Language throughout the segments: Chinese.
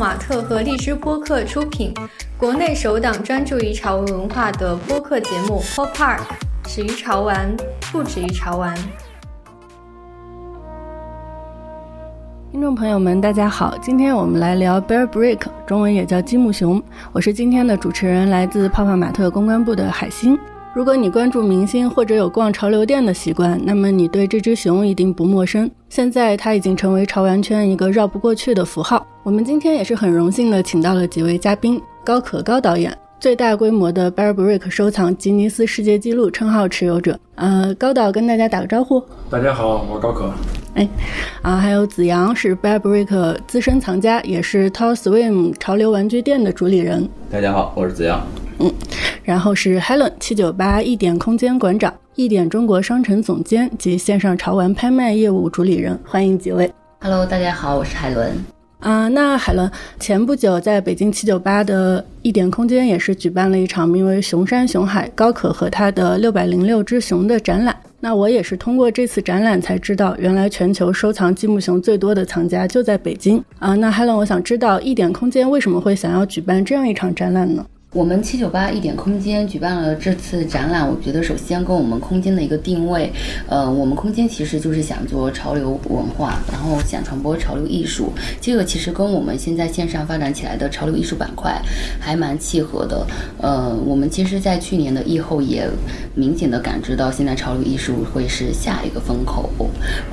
马特和荔枝播客出品，国内首档专注于潮文文化的播客节目《Pop Park》，始于潮玩，不止于潮玩。听众朋友们，大家好，今天我们来聊 Bear Brick，中文也叫积木熊。我是今天的主持人，来自泡泡玛特公关部的海星。如果你关注明星或者有逛潮流店的习惯，那么你对这只熊一定不陌生。现在它已经成为潮玩圈一个绕不过去的符号。我们今天也是很荣幸的，请到了几位嘉宾：高可高导演，最大规模的 Bear Brick 收藏吉尼斯世界纪录称号持有者。呃，高导跟大家打个招呼。大家好，我是高可。哎，啊，还有子阳是 Bear Brick 资深藏家，也是 Tall Swim 潮流玩具店的主理人。大家好，我是子阳。嗯，然后是 Helen 七九八一点空间馆长，一点中国商城总监及线上潮玩拍卖业务主理人，欢迎几位。Hello，大家好，我是海伦。啊，那海伦前不久在北京七九八的一点空间也是举办了一场名为《熊山熊海高可和他的六百零六只熊》的展览。那我也是通过这次展览才知道，原来全球收藏积木熊最多的藏家就在北京啊。那海伦我想知道一点空间为什么会想要举办这样一场展览呢？我们七九八一点空间举办了这次展览，我觉得首先跟我们空间的一个定位，呃，我们空间其实就是想做潮流文化，然后想传播潮流艺术，这个其实跟我们现在线上发展起来的潮流艺术板块还蛮契合的。呃，我们其实，在去年的疫后也明显的感知到，现在潮流艺术会是下一个风口。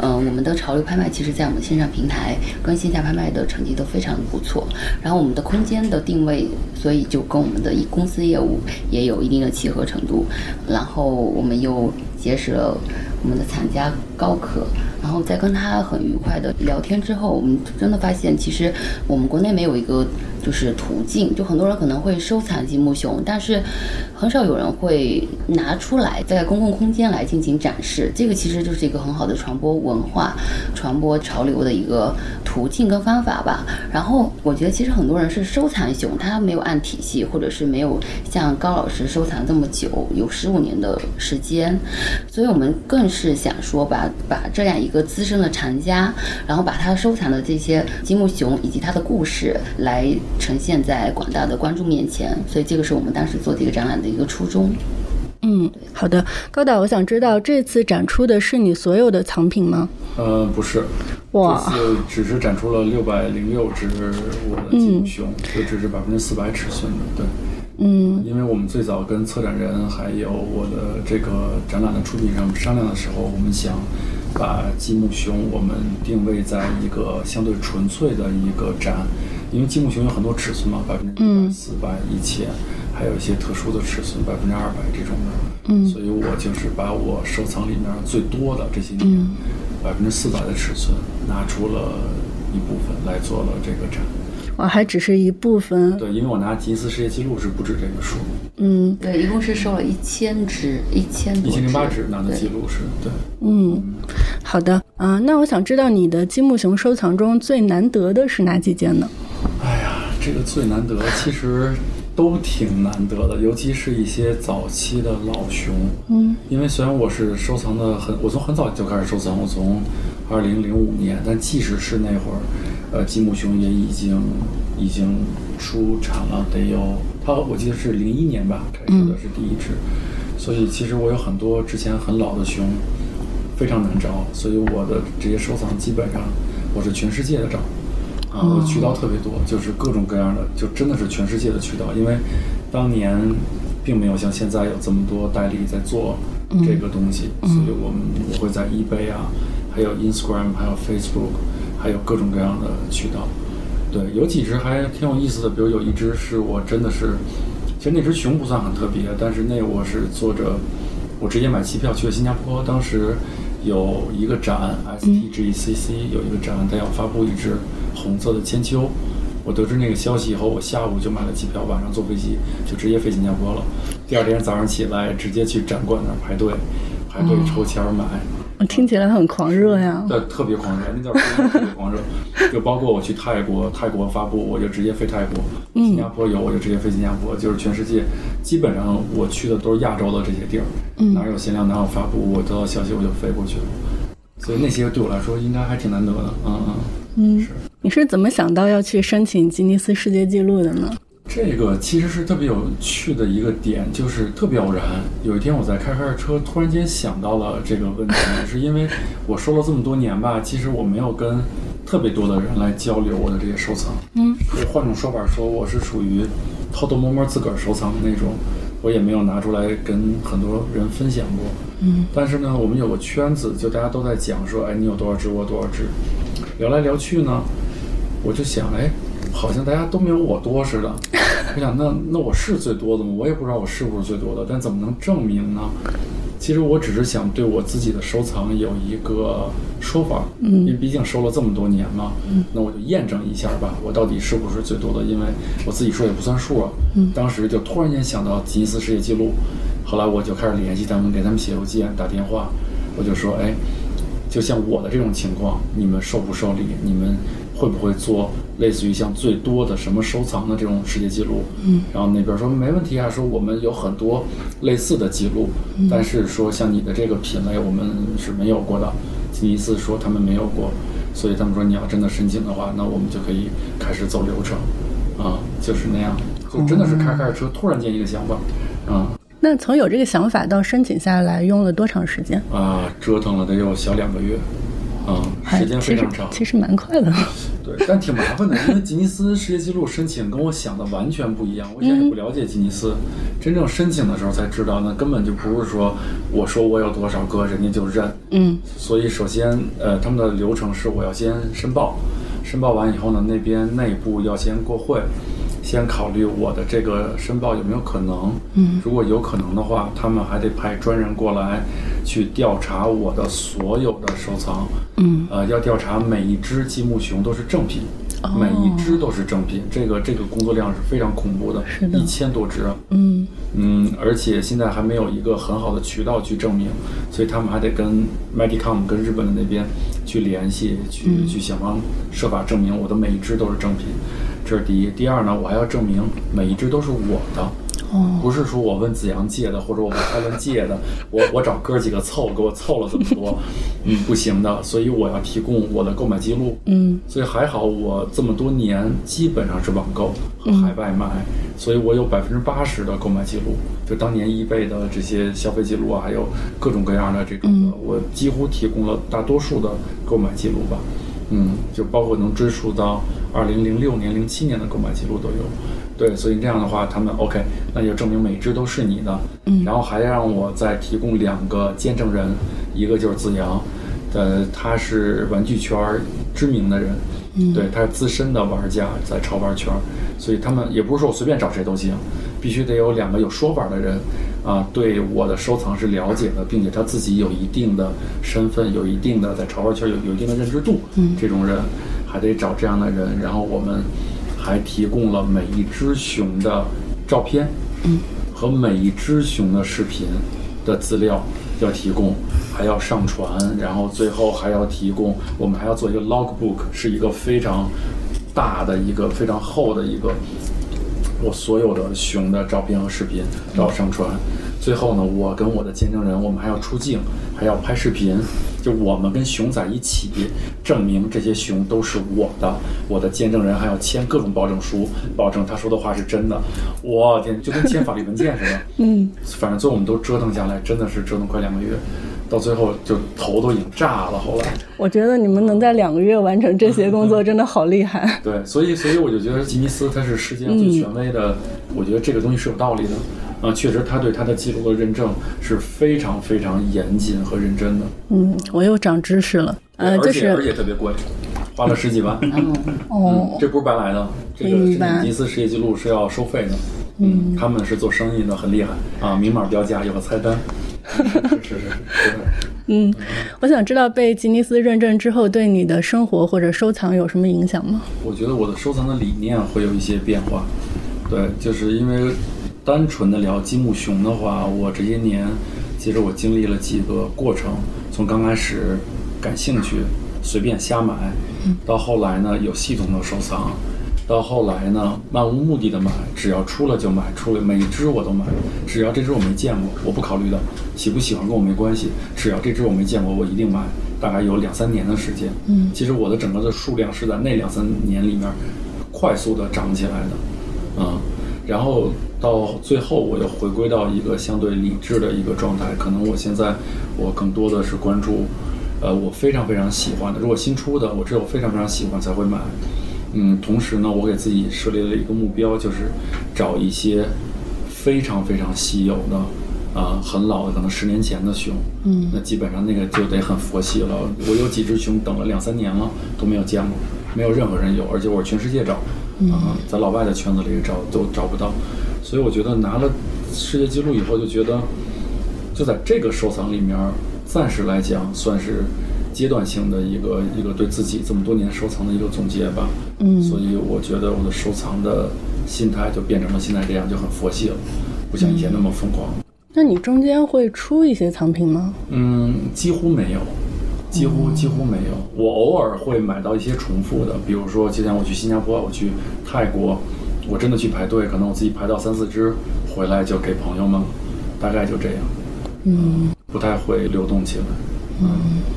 嗯，我们的潮流拍卖其实，在我们线上平台跟线下拍卖的成绩都非常不错。然后我们的空间的定位，所以就跟我们的的公司业务也有一定的契合程度。然后我们又结识了我们的厂家高可，然后在跟他很愉快的聊天之后，我们真的发现，其实我们国内没有一个。就是途径，就很多人可能会收藏积木熊，但是很少有人会拿出来在公共空间来进行展示。这个其实就是一个很好的传播文化、传播潮流的一个途径跟方法吧。然后我觉得，其实很多人是收藏熊，他没有按体系，或者是没有像高老师收藏这么久，有十五年的时间。所以我们更是想说，把把这样一个资深的藏家，然后把他收藏的这些积木熊以及他的故事来。呈现在广大的观众面前，所以这个是我们当时做这个展览的一个初衷。嗯，好的，高导，我想知道这次展出的是你所有的藏品吗？呃，不是，哇，这次只是展出了六百零六只我的积木熊，就只是百分之四百尺寸的，对，嗯，因为我们最早跟策展人还有我的这个展览的出品商商量的时候，我们想把积木熊我们定位在一个相对纯粹的一个展。因为积木熊有很多尺寸嘛，百分之一百、四百、一千，还有一些特殊的尺寸，百分之二百这种的。嗯，所以我就是把我收藏里面最多的这些年，百分之四百的尺寸拿出了一部分来做了这个展。我还只是一部分。对，因为我拿吉尼斯世界纪录是不止这个数。嗯，对，一共是收了一千只，一千一千零八只拿的记录是对。嗯，好的，嗯，那我想知道你的积木熊收藏中最难得的是哪几件呢？哎呀，这个最难得，其实都挺难得的，尤其是一些早期的老熊。嗯，因为虽然我是收藏的很，我从很早就开始收藏，我从二零零五年，但即使是那会儿，呃，积木熊也已经已经出产了，得有它，我记得是零一年吧，开始的是第一只，所以其实我有很多之前很老的熊，非常难找，所以我的这些收藏基本上我是全世界的找。啊，渠道特别多，就是各种各样的，就真的是全世界的渠道。因为当年并没有像现在有这么多代理在做这个东西，所以我们我会在 eBay 啊，还有 Instagram，还有 Facebook，还有各种各样的渠道。对，有几只还挺有意思的，比如有一只是我真的是，其实那只熊不算很特别，但是那我是坐着，我直接买机票去了新加坡，当时有一个展，STGCC 有一个展，它要发布一只。红色的千秋，我得知那个消息以后，我下午就买了机票，晚上坐飞机就直接飞新加坡了。第二天早上起来，直接去展馆那儿排队，排队抽签买。听起来很狂热呀！对，特别狂热，那叫特别狂热。就包括我去泰国，泰国发布我就直接飞泰国；新加坡有我就直接飞新加坡。就是全世界基本上我去的都是亚洲的这些地儿，哪有限量哪有发布，我得到消息我就飞过去了。所以那些对我来说应该还挺难得的。嗯嗯，嗯是。你是怎么想到要去申请吉尼斯世界纪录的呢？这个其实是特别有趣的一个点，就是特别偶然。有一天我在开开着车，突然间想到了这个问题，是因为我收了这么多年吧，其实我没有跟特别多的人来交流我的这些收藏。嗯，所以换种说法说，我是属于偷偷摸摸自个儿收藏的那种，我也没有拿出来跟很多人分享过。嗯，但是呢，我们有个圈子，就大家都在讲说，哎，你有多少只，我有多少只。聊来聊去呢，我就想，哎，好像大家都没有我多似的。我想，那那我是最多的吗？我也不知道我是不是最多的，但怎么能证明呢？其实我只是想对我自己的收藏有一个说法，嗯因为毕竟收了这么多年嘛，那我就验证一下吧，我到底是不是最多的？因为我自己说也不算数啊。嗯当时就突然间想到吉尼斯世界纪录，后来我就开始联系他们，给他们写邮件、打电话，我就说，哎，就像我的这种情况，你们受不受理？你们会不会做类似于像最多的什么收藏的这种世界纪录？嗯，然后那边说没问题啊，说我们有很多类似的记录，但是说像你的这个品类我们是没有过的。吉尼斯说他们没有过，所以他们说你要真的申请的话，那我们就可以开始走流程，啊，就是那样，就真的是开开着车，突然间一个想法，啊那从有这个想法到申请下来，用了多长时间？啊，折腾了得有小两个月，啊，还时间非常长。其实蛮快的。对，但挺麻烦的，因为吉尼斯世界纪录申请跟我想的完全不一样。我以前也不了解吉尼斯，真正申请的时候才知道，那根本就不是说我说我有多少个，人家就认。嗯所以首先，呃，他们的流程是我要先申报，申报完以后呢，那边内部要先过会，先考虑我的这个申报有没有可能。嗯。如果有可能的话，他们还得派专人过来去调查我的所有的收藏。嗯。呃，要调查每一只积木熊都是正品，哦。每一只都是正品，这个这个工作量是非常恐怖的，是的。一千多只。啊。嗯。嗯，而且现在还没有一个很好的渠道去证明，所以他们还得跟 Medicom 跟日本的那边去联系，去、嗯。去想方设法证明我的每一只都是正品，这是第一。第二呢，我还要证明每一只都是我的。哦不是说我问子阳借的，或者我问艾伦借的，我我找哥几个凑，给我凑了这么多，嗯，不行的，所以我要提供我的购买记录，嗯所以还好我这么多年基本上是网购和海外买，所以我有百分之八十的购买记录，就当年易贝的这些消费记录啊，还有各种各样的这种的，我几乎提供了大多数的购买记录吧。嗯，就包括能追溯到二零零六年、零七年的购买记录都有。对，所以这样的话，他们 OK，那就证明每只都是你的。嗯然后还让我再提供两个见证人，一个就是子阳，呃，他是玩具圈儿知名的人，嗯对，他是资深的玩家，在潮玩圈儿，所以他们也不是说我随便找谁都行，必须得有两个有说法的人，啊，对我的收藏是了解的，并且他自己有一定的身份，有一定的在潮玩圈有有一定的认知度，嗯这种人还得找这样的人，然后我们还提供了每一只熊的照片，嗯，和每一只熊的视频的资料要提供，还要上传，然后最后还要提供，我们还要做一个 logbook，是一个非常大的一个非常厚的一个我所有的熊的照片和视频都要上传。最后呢，我跟我的见证人，我们还要出镜，还要拍视频，就我们跟熊仔一起证明这些熊都是我的。我的见证人还要签各种保证书，保证他说的话是真的。我天，就跟签法律文件似的。嗯反正最后我们都折腾下来，真的是折腾快两个月，到最后就头都已经炸了。后来，我觉得你们能在两个月完成这些工作，真的好厉害。对，所以所以我就觉得吉尼斯它是世界上最权威的，我觉得这个东西是有道理的。啊，确实，他对他的记录的认证是非常非常严谨和认真的，嗯，我又长知识了。呃，就而且而且特别贵，花了十几万。嗯，哦，这不是白来的，这个吉尼斯世界纪录是要收费的。嗯，他们是做生意的，很厉害啊，明码标价，有个菜单。是是是。嗯，我想知道被吉尼斯认证之后，对你的生活或者收藏有什么影响吗？我觉得我的收藏的理念会有一些变化，对，就是因为单纯的聊积木熊的话，我这些年其实我经历了几个过程，从刚开始感兴趣，随便瞎买，到后来呢有系统的收藏，到后来呢，漫无目的的买，只要出了就买，出了每一只我都买，只要这只我没见过，我不考虑的，喜不喜欢跟我没关系，只要这只我没见过，我一定买。大概有两三年的时间，嗯，其实我的整个的数量是在那两三年里面快速的涨起来的，嗯，然后到最后我又回归到一个相对理智的一个状态，可能我现在我更多的是关注，呃，我非常非常喜欢的，如果新出的，我只有非常非常喜欢才会买，嗯，同时呢，我给自己设立了一个目标，就是找一些非常非常稀有的。啊，很老的，可能十年前的熊，嗯，那基本上那个就得很佛系了。我有几只熊等了两三年了都没有见过，没有任何人有，而且我是全世界找，啊，在老外的圈子里找都找不到。所以我觉得拿了世界纪录以后，就觉得就在这个收藏里面，暂时来讲算是阶段性的一个一个对自己这么多年收藏的一个总结吧。嗯，所以我觉得我的收藏的心态就变成了现在这样，就很佛系了，不像以前那么疯狂。那你中间会出一些藏品吗？嗯，几乎没有，几乎几乎没有。我偶尔会买到一些重复的，比如说之前我去新加坡，我去泰国，我真的去排队，可能我自己排到三四只，回来就给朋友们，大概就这样。嗯，不太会流动起来。嗯。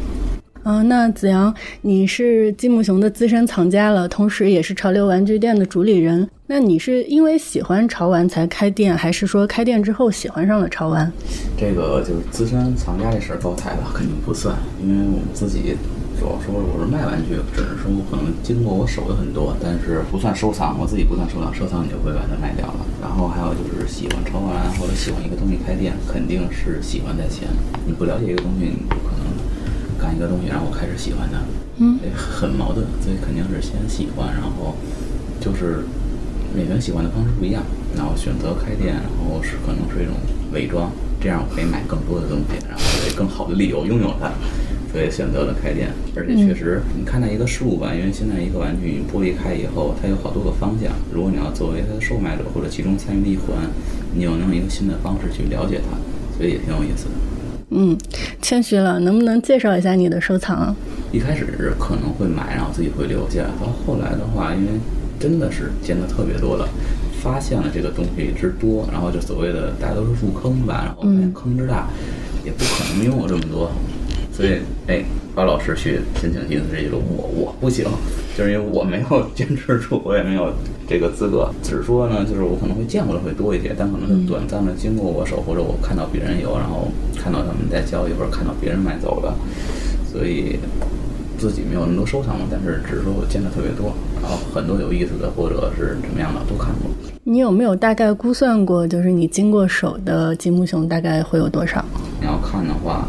嗯，那子阳，你是积木熊的资深藏家了，同时也是潮流玩具店的主理人。那你是因为喜欢潮玩才开店，还是说开店之后喜欢上了潮玩？这个就是资深藏家这事儿高抬了，肯定不算，因为我们自己主要说我是卖玩具，只是说可能经过我手的很多，但是不算收藏，我自己不算收藏，收藏你就会把它卖掉了。然后还有就是喜欢潮玩或者喜欢一个东西开店，肯定是喜欢在前。你不了解一个东西，你不可能。干一个东西，然后我开始喜欢它，嗯，很矛盾，所以肯定是先喜欢，然后就是每个人喜欢的方式不一样，然后选择开店，然后是可能是一种伪装，这样我可以买更多的东西，然后有更好的理由拥有它，所以选择了开店。而且确实，你看待一个事物吧，因为现在一个玩具你剥离开以后，它有好多个方向，如果你要作为它的售卖者或者其中参与的一环，你又能用一个新的方式去了解它，所以也挺有意思的。嗯，谦虚了，能不能介绍一下你的收藏？一开始可能会买，然后自己会留下。到后来的话，因为真的是见的特别多了，发现了这个东西之多，然后就所谓的大家都是入坑吧，然后发现坑之大，也不可能拥有这么多。所以，哎，高老师去申请吉尼斯世界纪录，我我不行，就是因为我没有坚持住，我也没有这个资格。只是说呢，就是我可能会见过的会多一些，但可能是短暂的经过我手，或者我看到别人有，然后看到他们在交易，或者看到别人买走了，所以自己没有那么多收藏了。但是只是说我见的特别多，然后很多有意思的或者是怎么样的都看过。你有没有大概估算过，就是你经过手的积木熊大概会有多少？你要看的话。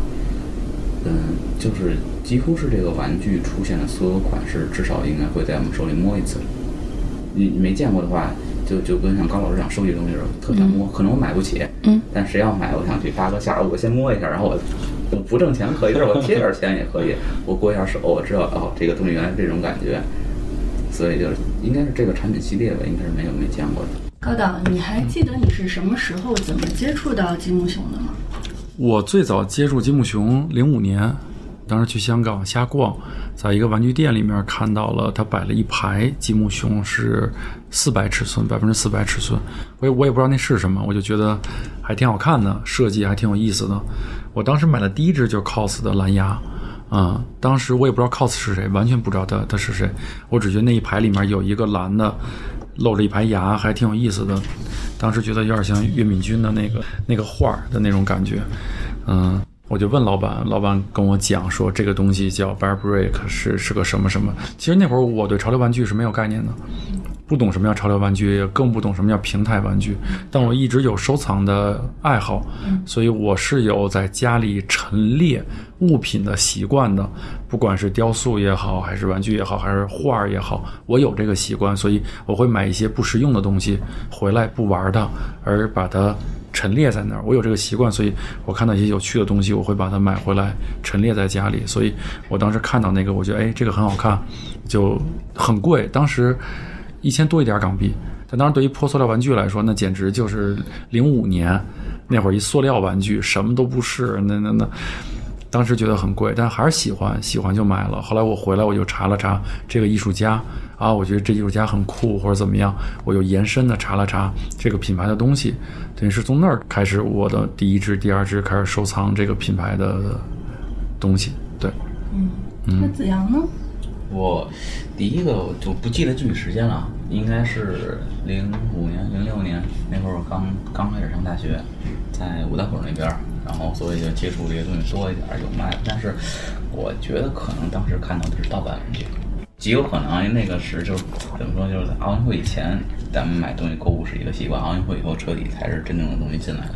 嗯，就是几乎是这个玩具出现的所有款式，至少应该会在我们手里摸一次。你没见过的话，就就跟像高老师讲收集东西似的，特想摸。可能我买不起，嗯，但谁要买，我想去搭个线儿，我先摸一下，然后我我不挣钱可以，但是我贴点钱也可以。我过一下手，我知道哦，这个东西原来是这种感觉。所以就是应该是这个产品系列吧，应该是没有没见过的。高导，你还记得你是什么时候怎么接触到积木熊的吗？我最早接触积木熊，零五年，当时去香港瞎逛，在一个玩具店里面看到了他摆了一排积木熊，是四百尺寸，百分之四百尺寸。我也我也不知道那是什么，我就觉得还挺好看的，设计还挺有意思的。我当时买的第一只就是 COS 的蓝牙，啊，当时我也不知道 COS 是谁，完全不知道他他是谁，我只觉得那一排里面有一个蓝的。露着一排牙，还挺有意思的。当时觉得有点像岳敏君的那个那个画的那种感觉。嗯，我就问老板，老板跟我讲说这个东西叫 Bear Break，是是个什么什么。其实那会儿我对潮流玩具是没有概念的。不懂什么叫潮流玩具，也更不懂什么叫平台玩具。但我一直有收藏的爱好，所以我是有在家里陈列物品的习惯的。不管是雕塑也好，还是玩具也好，还是画儿也好，我有这个习惯，所以我会买一些不实用的东西回来不玩它，而把它陈列在那儿。我有这个习惯，所以我看到一些有趣的东西，我会把它买回来陈列在家里。所以我当时看到那个，我觉得哎，这个很好看，就很贵。当时。一千多一点港币，但当时对于破塑料玩具来说，那简直就是零五年那会儿一塑料玩具什么都不是，那那那当时觉得很贵，但还是喜欢，喜欢就买了。后来我回来我就查了查这个艺术家啊，我觉得这艺术家很酷或者怎么样，我又延伸的查了查这个品牌的东西，等于是从那儿开始我的第一支、第二支开始收藏这个品牌的东西。对，嗯那子阳呢？我第一个我就不记得具体时间了，应该是零五年、零六年那会儿，我刚刚开始上大学，在五道口那边儿，然后所以就接触这些东西多一点，有卖。但是我觉得可能当时看到的是盗版玩具，极有可能因为那个是就是怎么说，就是在奥运会以前，咱们买东西购物是一个习惯，奥运会以后彻底才是真正的东西进来的。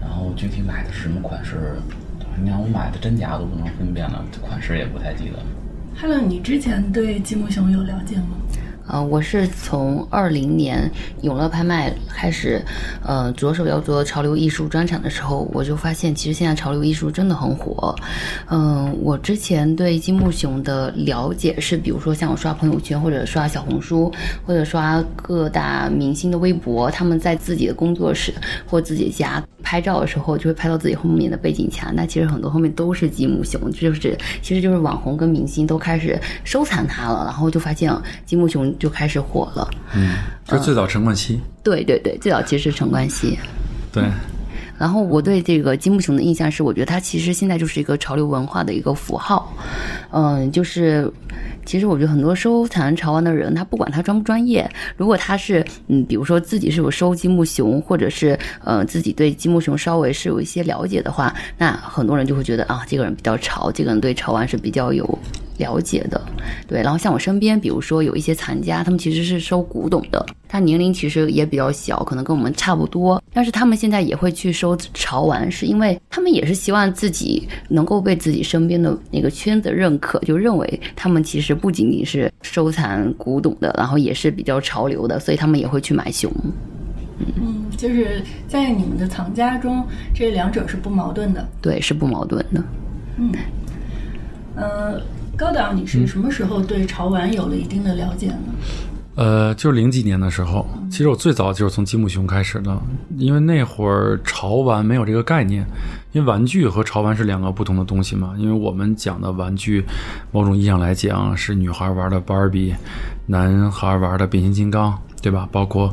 然后具体买的是什么款式，你看我买的真假都不能分辨了，款式也不太记得。Hello，你之前对积木熊有了解吗？呃，我是从二零年永乐拍卖开始，呃，着手要做潮流艺术专场的时候，我就发现其实现在潮流艺术真的很火。嗯、我之前对积木熊的了解是，比如说像我刷朋友圈或者刷小红书，或者刷各大明星的微博，他们在自己的工作室或自己家拍照的时候，就会拍到自己后面的背景墙。那其实很多后面都是积木熊，就是其实就是网红跟明星都开始收藏它了，然后就发现积木熊就开始火了。嗯，就最早陈冠希。对对对，最早其实是陈冠希。对，然后我对这个金木熊的印象是，我觉得它其实现在就是一个潮流文化的一个符号，嗯，就是其实我觉得很多收藏潮玩的人，他不管他专不专业，如果他是嗯，比如说自己是有收积木熊，或者是呃自己对积木熊稍微是有一些了解的话，那很多人就会觉得啊，这个人比较潮，这个人对潮玩是比较有了解的，对。然后像我身边，比如说有一些藏家，他们其实是收古董的，他年龄其实也比较小，可能跟我们差不多，但是他们现在也会去收潮玩，是因为他们也是希望自己能够被自己身边的那个圈子认可，就认为他们其实不仅仅是收藏古董的，然后也是比较潮流的，所以他们也会去买熊。嗯，就是在你们的藏家中，这两者是不矛盾的。对，是不矛盾的。嗯呃，高导，你是什么时候对潮玩有了一定的了解呢？呃，就是零几年的时候，其实我最早就是从积木熊开始的，因为那会儿潮玩没有这个概念，因为玩具和潮玩是两个不同的东西嘛。因为我们讲的玩具，某种意义上来讲是女孩玩的芭比，男孩玩的变形金刚，对吧？包括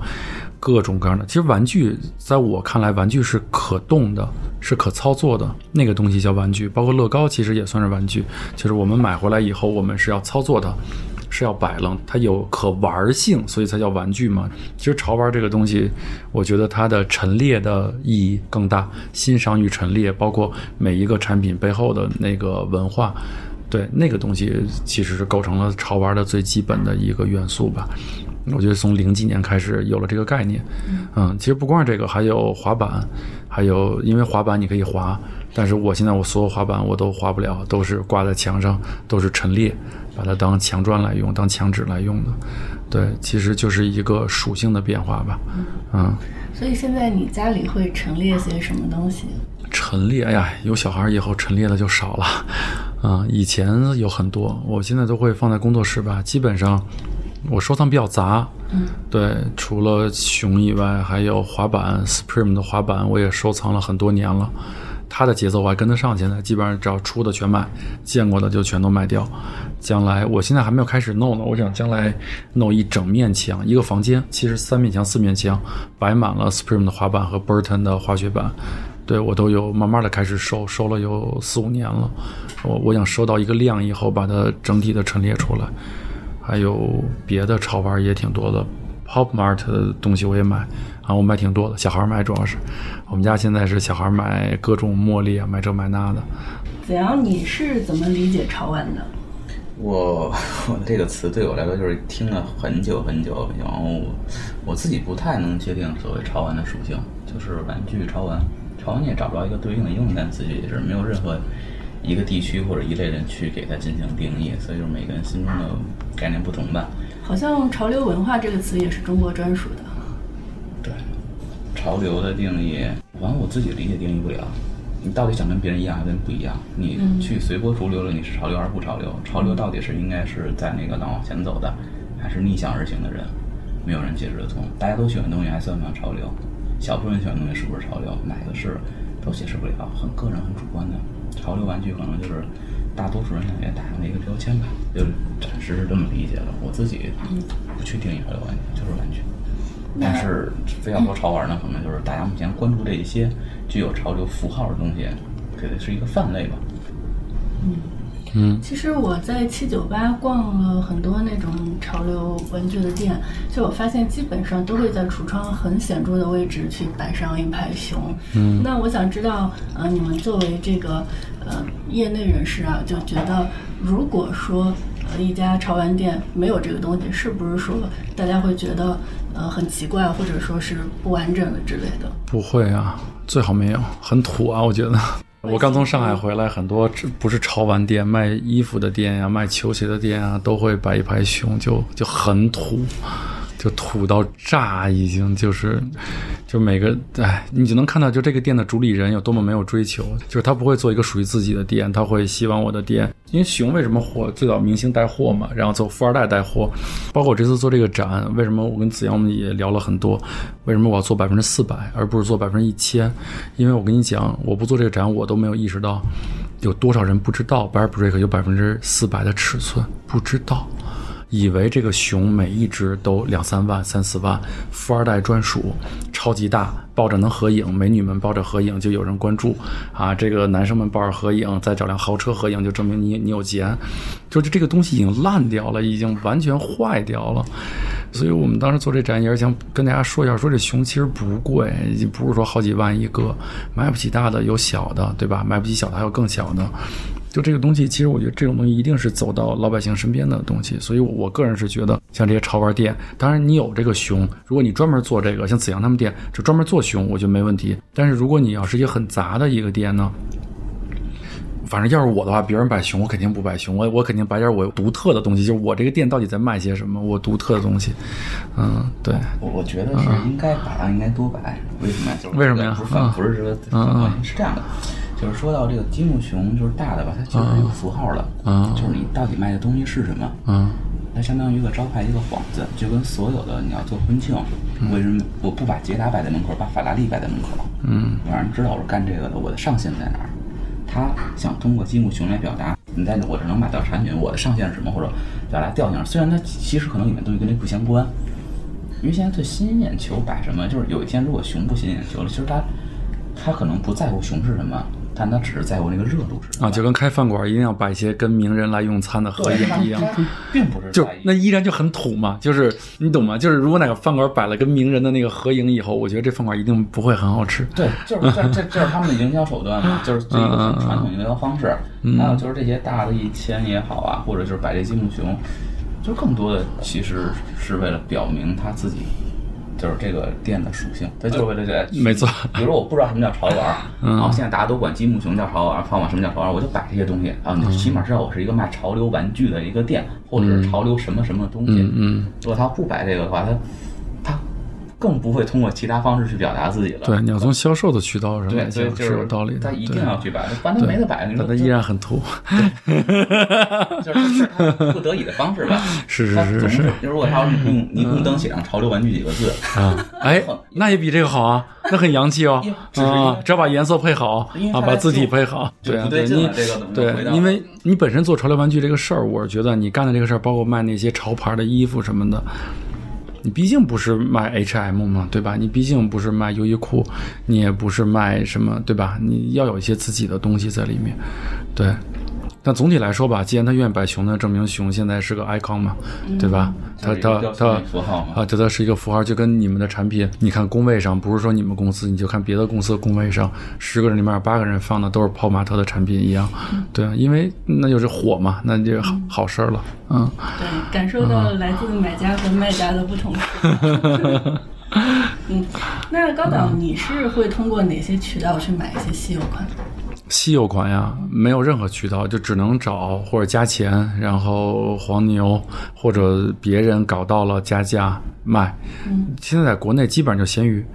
各种各样的。其实玩具在我看来，玩具是可动的，是可操作的，那个东西叫玩具。包括乐高其实也算是玩具，就是我们买回来以后，我们是要操作的。是要摆弄，它有可玩性，所以才叫玩具嘛。其实潮玩这个东西，我觉得它的陈列的意义更大，欣赏与陈列，包括每一个产品背后的那个文化，对那个东西其实是构成了潮玩的最基本的一个元素吧。我觉得从零几年开始有了这个概念，嗯，其实不光是这个，还有滑板，还有因为滑板你可以滑，但是我现在我所有滑板我都滑不了，都是挂在墙上，都是陈列，把它当墙砖来用，当墙纸来用的。对，其实就是一个属性的变化吧，嗯。所以现在你家里会陈列些什么东西？陈列，哎呀，有小孩以后陈列的就少了，啊、以前有很多，我现在都会放在工作室吧，基本上我收藏比较杂，嗯，对，除了熊以外，还有滑板，Supreme 的滑板我也收藏了很多年了。它的节奏我还跟得上，现在基本上只要出的全买，见过的就全都卖掉。将来我现在还没有开始弄呢，我想将来弄一整面墙，一个房间，其实三面墙、四面墙摆满了 Supreme 的滑板和 Burton 的滑雪板。对我都有慢慢的开始收，收了有四五年了。我我想收到一个量以后，把它整体的陈列出来。还有别的潮玩也挺多的，Pop Mart 的东西我也买，啊，我买挺多的，小孩买主要是。我们家现在是小孩买各种茉莉啊，买这买那的。子阳，你是怎么理解潮玩的？我 我这个词对我来说就是听了很久很久，然后我自己不太能界定所谓潮玩的属性，就是玩具潮玩，潮玩你也找不着一个对应的英文单词，也是没有任何一个地区或者一类人去给它进行定义，所以说每个人心中的概念不同吧。好像潮流文化这个词也是中国专属的。对，潮流的定义，反正我自己理解定义不了。你到底想跟别人一样还是跟不一样？你去随波逐流了，你是潮流还是不潮流？潮流到底是应该是在那个浪往前走的，还是逆向而行的人？没有人解释得通。大家都喜欢的东西还算不算潮流？小部分人喜欢的东西是不是潮流？哪个是都解释不了，很个人、很主观的。潮流玩具可能就是大多数人想给它打上的一个标签吧，就是暂时是这么理解的。我自己不去定义潮流玩具，就是玩具。但是非要说潮玩呢，可能就是大家目前关注这一些具有潮流符号的东西，给的是一个范类吧。嗯其实我在七九八逛了很多那种潮流文具的店，就我发现基本上都会在橱窗很显著的位置去摆上一排熊。嗯，那我想知道，呃，你们作为这个呃业内人士啊，就觉得如果说呃一家潮玩店没有这个东西，是不是说大家会觉得呃很奇怪，或者说是不完整的之类的？不会啊，最好没有，很土啊，我觉得。我刚从上海回来，很多这不是潮玩店，卖衣服的店呀、卖球鞋的店啊，都会摆一排熊，就就很土，就土到炸，已经就是，就每个哎，你就能看到，就这个店的主理人有多么没有追求，就是他不会做一个属于自己的店，他会希望我的店，因为熊为什么火？最早明星带货嘛，然后走富二代带货，包括我这次做这个展，为什么我跟子阳我们也聊了很多，为什么我要做百分之四百，而不是做百分之一千？因为我跟你讲，我不做这个展，我都没有意识到有多少人不知道 Bear Break 有百分之四百的尺寸，不知道。以为这个熊每一只都两三万、三四万，富二代专属，超级大，抱着能合影，美女们抱着合影就有人关注。啊。这个男生们抱着合影，再找辆豪车合影，就证明你你有钱。就是这个东西已经烂掉了，已经完全坏掉了。所以我们当时做这展也是想跟大家说一下，说这熊其实不贵，不是说好几万一个，买不起大的有小的，对吧？买不起小的还有更小的。就这个东西，其实我觉得这种东西一定是走到老百姓身边的东西，所以我个人是觉得，像这些潮玩店，当然你有这个熊，如果你专门做这个，像子阳他们店就专门做熊，我觉得没问题。但是如果你要是一个很杂的一个店呢，反正要是我的话，别人摆熊，我肯定不摆熊，我我肯定摆点我独特的东西，就是我这个店到底在卖些什么，我独特的东西。嗯，对，我我觉得是应该摆上，应该多摆。为什么呀？就是为什么呀不是反嗯不是这个反嗯关系，是这样的。就是说到这个积木熊，就是大的吧，它就是有符号的，嗯就是你到底卖的东西是什么，嗯它相当于一个招牌一个幌子，就跟所有的你要做婚庆，为什么我不把捷达摆在门口，把法拉利摆在门口？嗯我让人知道我是干这个的，我的上限在哪儿？他想通过积木熊来表达，你在我这能买到产品，我的上限是什么，或者表达调性。虽然它其实可能里面东西跟这不相关，因为现在最吸引眼球摆什么，就是有一天如果熊不吸引眼球了，其实他他可能不在乎熊是什么，但他只是在乎那个热度是。啊，就跟开饭馆一定要摆一些跟名人来用餐的合影一样。并不是就那依然就很土嘛，就是你懂吗？就是如果哪个饭馆摆了跟名人的那个合影以后，我觉得这饭馆一定不会很好吃。对，就是这这这是他们的营销手段嘛，就是这个传统营销方式。还有就是这些大的一千也好啊，或者就是摆这积木熊，就更多的其实是为了表明他自己。就是这个店的属性，它就是为了这。没错比如说我不知道什么叫潮玩，然后现在大家都管积木熊叫潮玩，泡泡什么叫潮玩，我就摆这些东西啊，你起码知道我是一个卖潮流玩具的一个店，或者是潮流什么什么东西。嗯嗯，如果他不摆这个的话，他他更不会通过其他方式去表达自己了。对，你要从销售的渠道上对，来讲是有道理的。他一定要去摆，不然他没得摆。但它依然很土。就是他不得已的方式吧？是是是是如果他要是用霓虹灯写上“潮流玩具”几个字，啊，哎，那也比这个好啊，那很洋气哦啊！只要把颜色配好啊，把字体配好，对啊，对你不对因为你本身做潮流玩具这个事儿，我是觉得你干的这个事儿，包括卖那些潮牌的衣服什么的。你毕竟不是卖 H&M 嘛，对吧？你毕竟不是卖优衣库，你也不是卖什么，对吧？你要有一些自己的东西在里面，对。但总体来说吧，既然他愿意摆熊呢，证明熊现在是个 icon 嘛，对吧？它它它符号嘛啊，这它是一个符号，就跟你们的产品，你看工位上，不是说你们公司，你就看别的公司的工位上，十个人里面有八个人放的都是泡玛特的产品一样，对啊，因为那就是火嘛，那就是好好事儿了，嗯。对，感受到了来自买家和卖家的不同。嗯，那高导，你是会通过哪些渠道去买一些稀有款？稀有款呀，没有任何渠道，就只能找或者加钱，然后黄牛或者别人搞到了加价卖。嗯现在在国内基本上就闲鱼。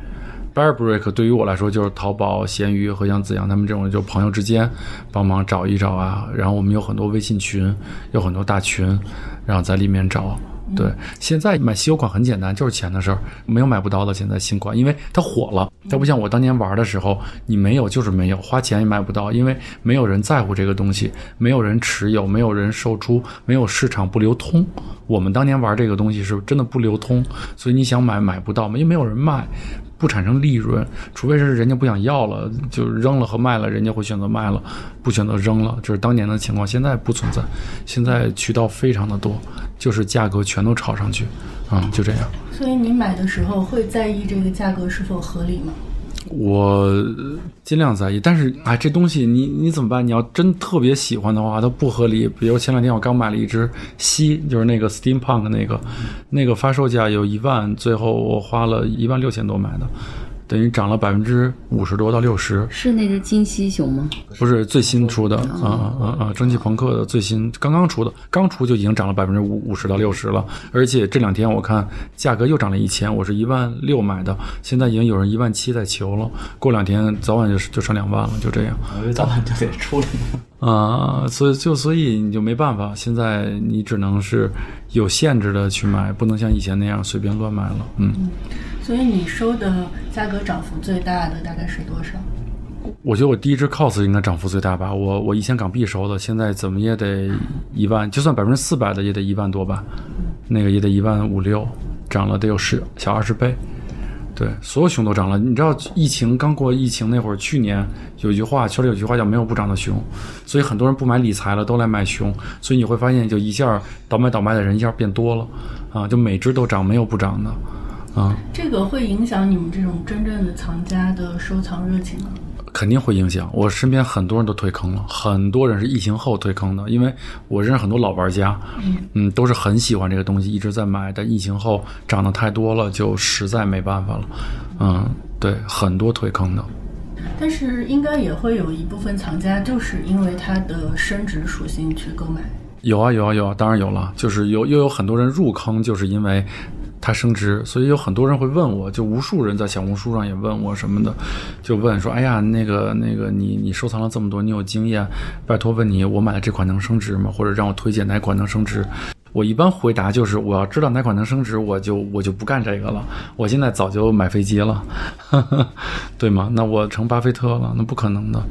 ，Bearbrick 对于我来说就是淘宝、闲鱼和像子阳他们这种就朋友之间帮忙找一找啊，然后我们有很多微信群，有很多大群，然后在里面找对，现在买稀有款很简单，就是钱的事儿，没有买不到的。现在新款，因为它火了，它不像我当年玩的时候，你没有就是没有，花钱也买不到，因为没有人在乎这个东西，没有人持有，没有人售出，没有市场不流通。我们当年玩这个东西是真的不流通，所以你想买买不到嘛，因为没有人卖。不产生利润，除非是人家不想要了，就扔了和卖了，人家会选择卖了，不选择扔了，这是当年的情况，现在不存在，现在渠道非常的多，就是价格全都炒上去，啊、就这样。所以你买的时候会在意这个价格是否合理吗？我尽量在意，但是哎，这东西你你怎么办？你要真特别喜欢的话，它不合理。比如前两天我刚买了一只西，就是那个 Steampunk 那个，那个发售价有一万，最后我花了一万六千多买的，等于涨了百分之五十多到六十。是那只金犀熊吗？不是最新出的啊啊啊！蒸汽朋克的最新刚刚出的，刚出就已经涨了百分之五五十到六十了，而且这两天我看价格又涨了一千，我是一万六买的，现在已经有人一万七在求了，过两天早晚就就上两万了，就这样我以为早晚就得出来。啊、所以就所以你就没办法，现在你只能是有限制的去买，不能像以前那样随便乱买了，嗯。所以你收的价格涨幅最大的大概是多少？我觉得我第一只 cos 应该涨幅最大吧，我我一千港币收的，现在怎么也得一万，就算百分之四百的也得一万多吧，那个也得一万五六，涨了得有十小二十倍。对，所有熊都涨了。你知道疫情刚过疫情那会儿，去年有一句话，圈里有句话叫“没有不涨的熊”，所以很多人不买理财了，都来买熊。所以你会发现，就一下倒卖倒卖的人一下变多了，啊，就每只都涨，没有不涨的，啊。这个会影响你们这种真正的藏家的收藏热情吗？肯定会影响。我身边很多人都退坑了，很多人是疫情后退坑的，因为我认识很多老玩家，嗯都是很喜欢这个东西，一直在买，但疫情后涨得太多了，就实在没办法了。嗯，对，很多退坑的。但是应该也会有一部分藏家就是因为它的升值属性去购买。有啊有啊有啊，当然有了，就是有又有很多人入坑，就是因为它升值，所以有很多人会问我，就无数人在小红书上也问我什么的，就问说，哎呀，那个那个你你收藏了这么多，你有经验，拜托问你，我买的这款能升值吗？或者让我推荐哪款能升值？我一般回答就是，我要知道哪款能升值，我就 我就不干这个了。我现在早就买飞机了，对吗？那我成巴菲特了，那不可能的。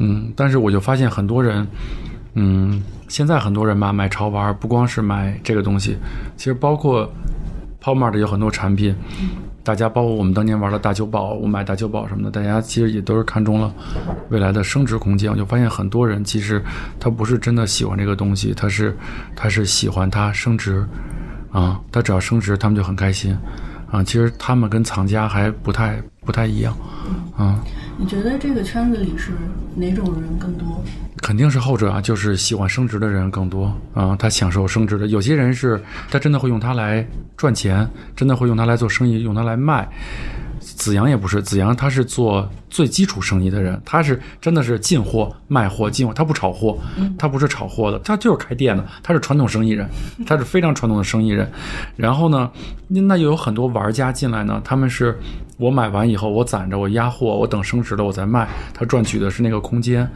嗯，但是我就发现很多人，嗯，现在很多人吧买潮玩，不光是买这个东西，其实包括 Palmart 有很多产品，大家包括我们当年玩的大酒保，我买大酒保什么的，大家其实也都是看中了未来的升值空间。我就发现很多人其实他不是真的喜欢这个东西，他是他是喜欢它升值啊，他只要升值，他们就很开心啊。其实他们跟藏家还不太不太一样啊。你觉得这个圈子里是哪种人更多？肯定是后者啊，就是喜欢升值的人更多啊，他享受升值的。有些人是他真的会用它来赚钱，真的会用它来做生意，用它来卖。子阳也不是，子阳他是做最基础生意的人，他是真的是进货卖货进货，他不炒货，他不是炒货的，他就是开店的，他是传统生意人，他是非常传统的生意人。然后呢，那又有很多玩家进来呢，他们是我买完以后我攒着我压货，我等升值了我再卖，他赚取的是那个空间。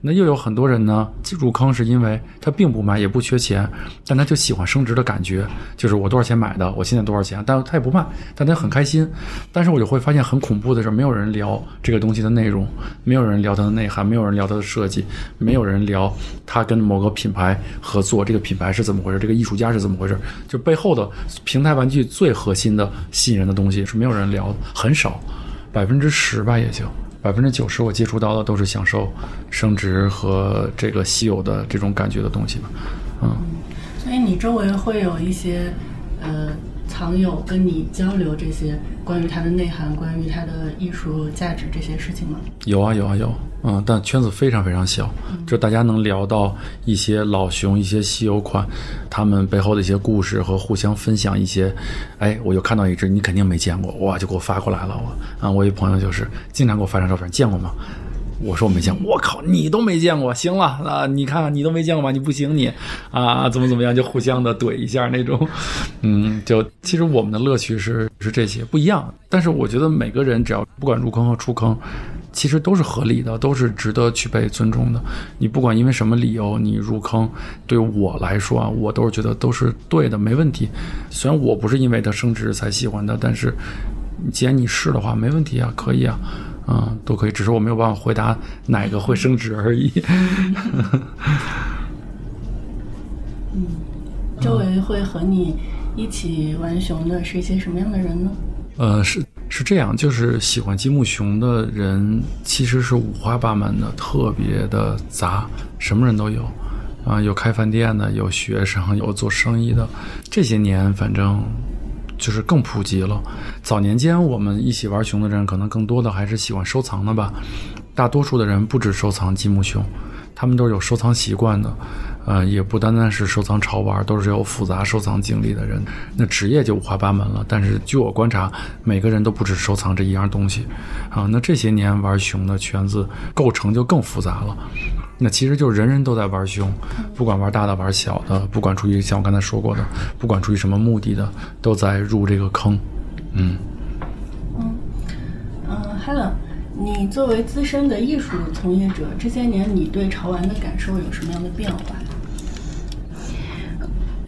那又有很多人呢入坑是因为他并不买也不缺钱，但他就喜欢升值的感觉，就是我多少钱买的，我现在多少钱，但他也不卖，但他很开心。但是我就会发现很恐怖的是，没有人聊这个东西的内容，没有人聊它的内涵，没有人聊它的设计，没有人聊它跟某个品牌合作，这个品牌是怎么回事，这个艺术家是怎么回事，就背后的平台玩具最核心的吸引人的东西是没有人聊，很少，百分之十吧也就。百分之九十我接触到的都是享受升值和这个稀有的这种感觉的东西吧，嗯。所以你周围会有一些呃藏友跟你交流这些关于它的内涵、关于它的艺术价值这些事情吗？有啊有啊有，嗯，但圈子非常非常小，就大家能聊到一些老熊、一些稀有款，他们背后的一些故事和互相分享一些，哎，我就看到一只你肯定没见过，哇，就给我发过来了，我啊，我一朋友就是经常给我发张照片，见过吗？我说我没见过，我靠，你都没见过，行了啊，你看看你都没见过吧，你不行你啊，怎么怎么样，就互相的怼一下那种，嗯，就其实我们的乐趣是是这些不一样，但是我觉得每个人只要不管入坑和出坑，其实都是合理的，都是值得去被尊重的。你不管因为什么理由你入坑，对我来说啊，我都是觉得都是对的，没问题。虽然我不是因为它升值才喜欢的，但是既然你是的话，没问题啊，可以啊，嗯，都可以。只是我没有办法回答哪个会升值而已。嗯周围会和你一起玩熊的是一些什么样的人呢？呃，是是这样，就是喜欢积木熊的人其实是五花八门的，特别的杂，什么人都有。啊，有开饭店的，有学生，有做生意的。这些年，反正就是更普及了。早年间，我们一起玩熊的人，可能更多的还是喜欢收藏的吧。大多数的人不止收藏积木熊，他们都是有收藏习惯的。呃，也不单单是收藏潮玩，都是有复杂收藏经历的人。那职业就五花八门了。但是据我观察，每个人都不止收藏这一样东西。啊，那这些年玩熊的圈子构成就更复杂了。那其实就是人人都在玩熊，不管玩大的玩小的，不管出于像我刚才说过的，不管出于什么目的的，都在入这个坑。嗯嗯嗯，Helen，你作为资深的艺术从业者，这些年你对潮玩的感受有什么样的变化？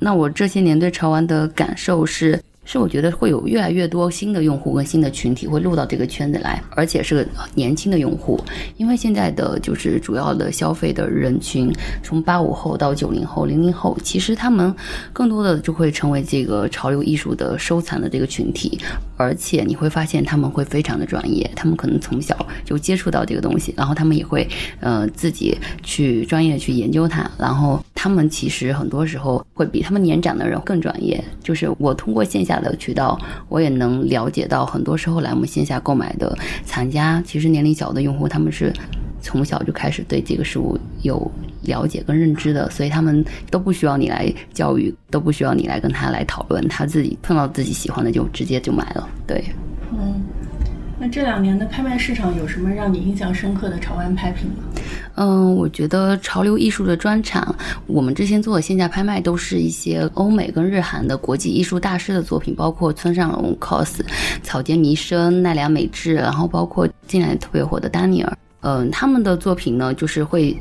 那我这些年对潮玩的感受是，是我觉得会有越来越多新的用户跟新的群体会入到这个圈子来，而且是个年轻的用户。因为现在的就是主要的消费的人群，从八五后到九零后、零零后，其实他们更多的就会成为这个潮流艺术的收藏的这个群体。而且你会发现他们会非常的专业，他们可能从小就接触到这个东西，然后他们也会呃自己去专业去研究它，然后他们其实很多时候会比他们年长的人更专业。就是我通过线下的渠道，我也能了解到，很多时候来我们线下购买的藏家，其实年龄小的用户他们是从小就开始对这个事物有了解跟认知的，所以他们都不需要你来教育，都不需要你来跟他来讨论，他自己碰到自己喜欢的就直接就买了。对，嗯，那这两年的拍卖市场有什么让你印象深刻的潮玩拍品吗？嗯，我觉得潮流艺术的专场，我们之前做的线下拍卖都是一些欧美跟日韩的国际艺术大师的作品，包括村上隆、cos、草间弥生、奈良美智，然后包括近来特别火的丹尼尔。嗯，他们的作品呢，就是会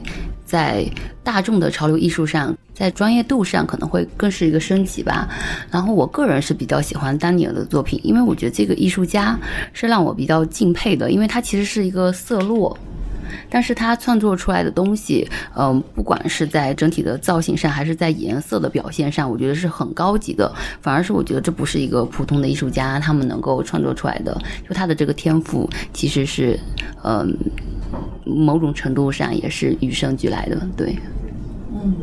在大众的潮流艺术上，在专业度上可能会更是一个升级吧。然后我个人是比较喜欢丹尼尔的作品，因为我觉得这个艺术家是让我比较敬佩的，因为他其实是一个色落。但是他创作出来的东西，嗯，不管是在整体的造型上，还是在颜色的表现上，我觉得是很高级的。反而是我觉得这不是一个普通的艺术家他们能够创作出来的。就他的这个天赋，其实是，嗯，某种程度上也是与生俱来的。对，嗯，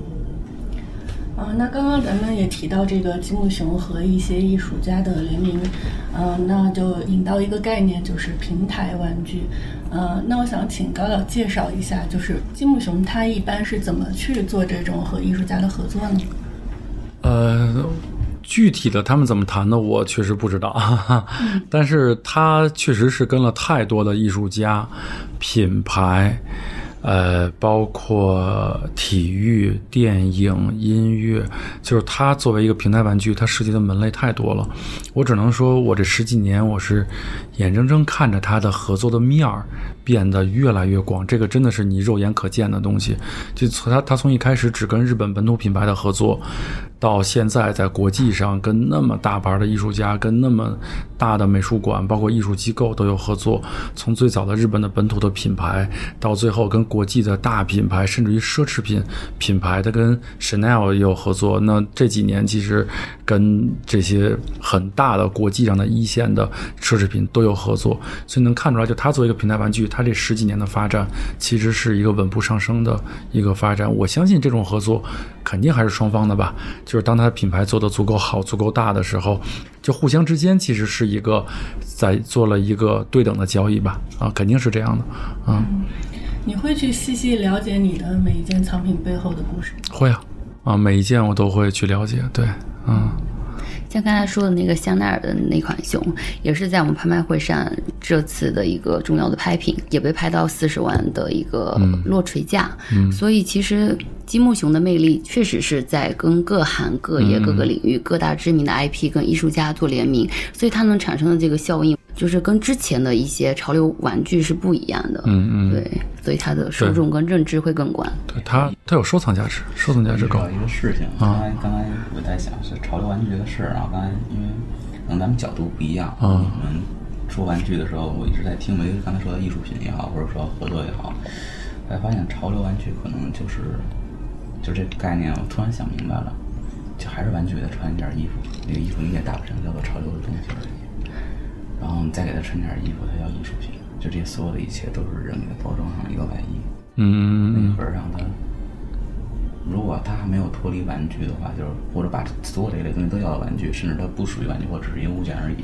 啊，那刚刚咱们也提到这个积木熊和一些艺术家的联名，呃，那就引到一个概念，就是平台玩具。呃，那我想请高导介绍一下，就是积木熊它一般是怎么去做这种和艺术家的合作呢？呃，具体的他们怎么谈的，我确实不知道，但是他确实是跟了太多的艺术家、品牌。呃，包括体育、电影、音乐，就是它作为一个平台玩具，它涉及的门类太多了。我只能说，我这十几年，我是眼睁睁看着它的合作的面儿变得越来越广。这个真的是你肉眼可见的东西。就从它，它从一开始只跟日本本土品牌的合作。到现在，在国际上跟那么大牌的艺术家、跟那么大的美术馆，包括艺术机构都有合作。从最早的日本的本土的品牌，到最后跟国际的大品牌，甚至于奢侈品品牌，它跟 Chanel 也有合作。那这几年其实跟这些很大的国际上的一线的奢侈品都有合作，所以能看出来，就它作为一个平台玩具，它这十几年的发展其实是一个稳步上升的一个发展。我相信这种合作肯定还是双方的吧。就是当他的品牌做得足够好、足够大的时候，就互相之间其实是一个在做了一个对等的交易吧？啊，肯定是这样的。嗯，你会去细细了解你的每一件藏品背后的故事？会啊，啊，每一件我都会去了解。对，嗯。像刚才说的那个香奈儿的那款熊，也是在我们拍卖会上这次的一个重要的拍品，也被拍到四十万的一个落锤价。嗯，所以其实积木熊的魅力确实是在跟各行各业各个领域各大知名的 IP 跟艺术家做联名，所以它能产生的这个效应就是跟之前的一些潮流玩具是不一样的。嗯嗯，对，所以它的受众跟认知会更广。对它它有收藏价值，收藏价值高。一个事情，刚才刚才我在想是潮流玩具这个事儿，然后刚才因为可能咱们角度不一样，嗯你们说玩具的时候，我一直在听梅刚才说的艺术品也好，或者说合作也好，才发现潮流玩具可能就是就这个概念，我突然想明白了，就还是玩具给它穿一件衣服，那个衣服你也搭不成叫做潮流的东西而已，然后你再给它穿件衣服，它叫艺术品，就这些所有的一切都是人给它包装上一个外衣。嗯嗯那会儿让他，如果他还没有脱离玩具的话，就是或者把所有这一类东西都叫做玩具，甚至它不属于玩具，或者只是一个物件而已，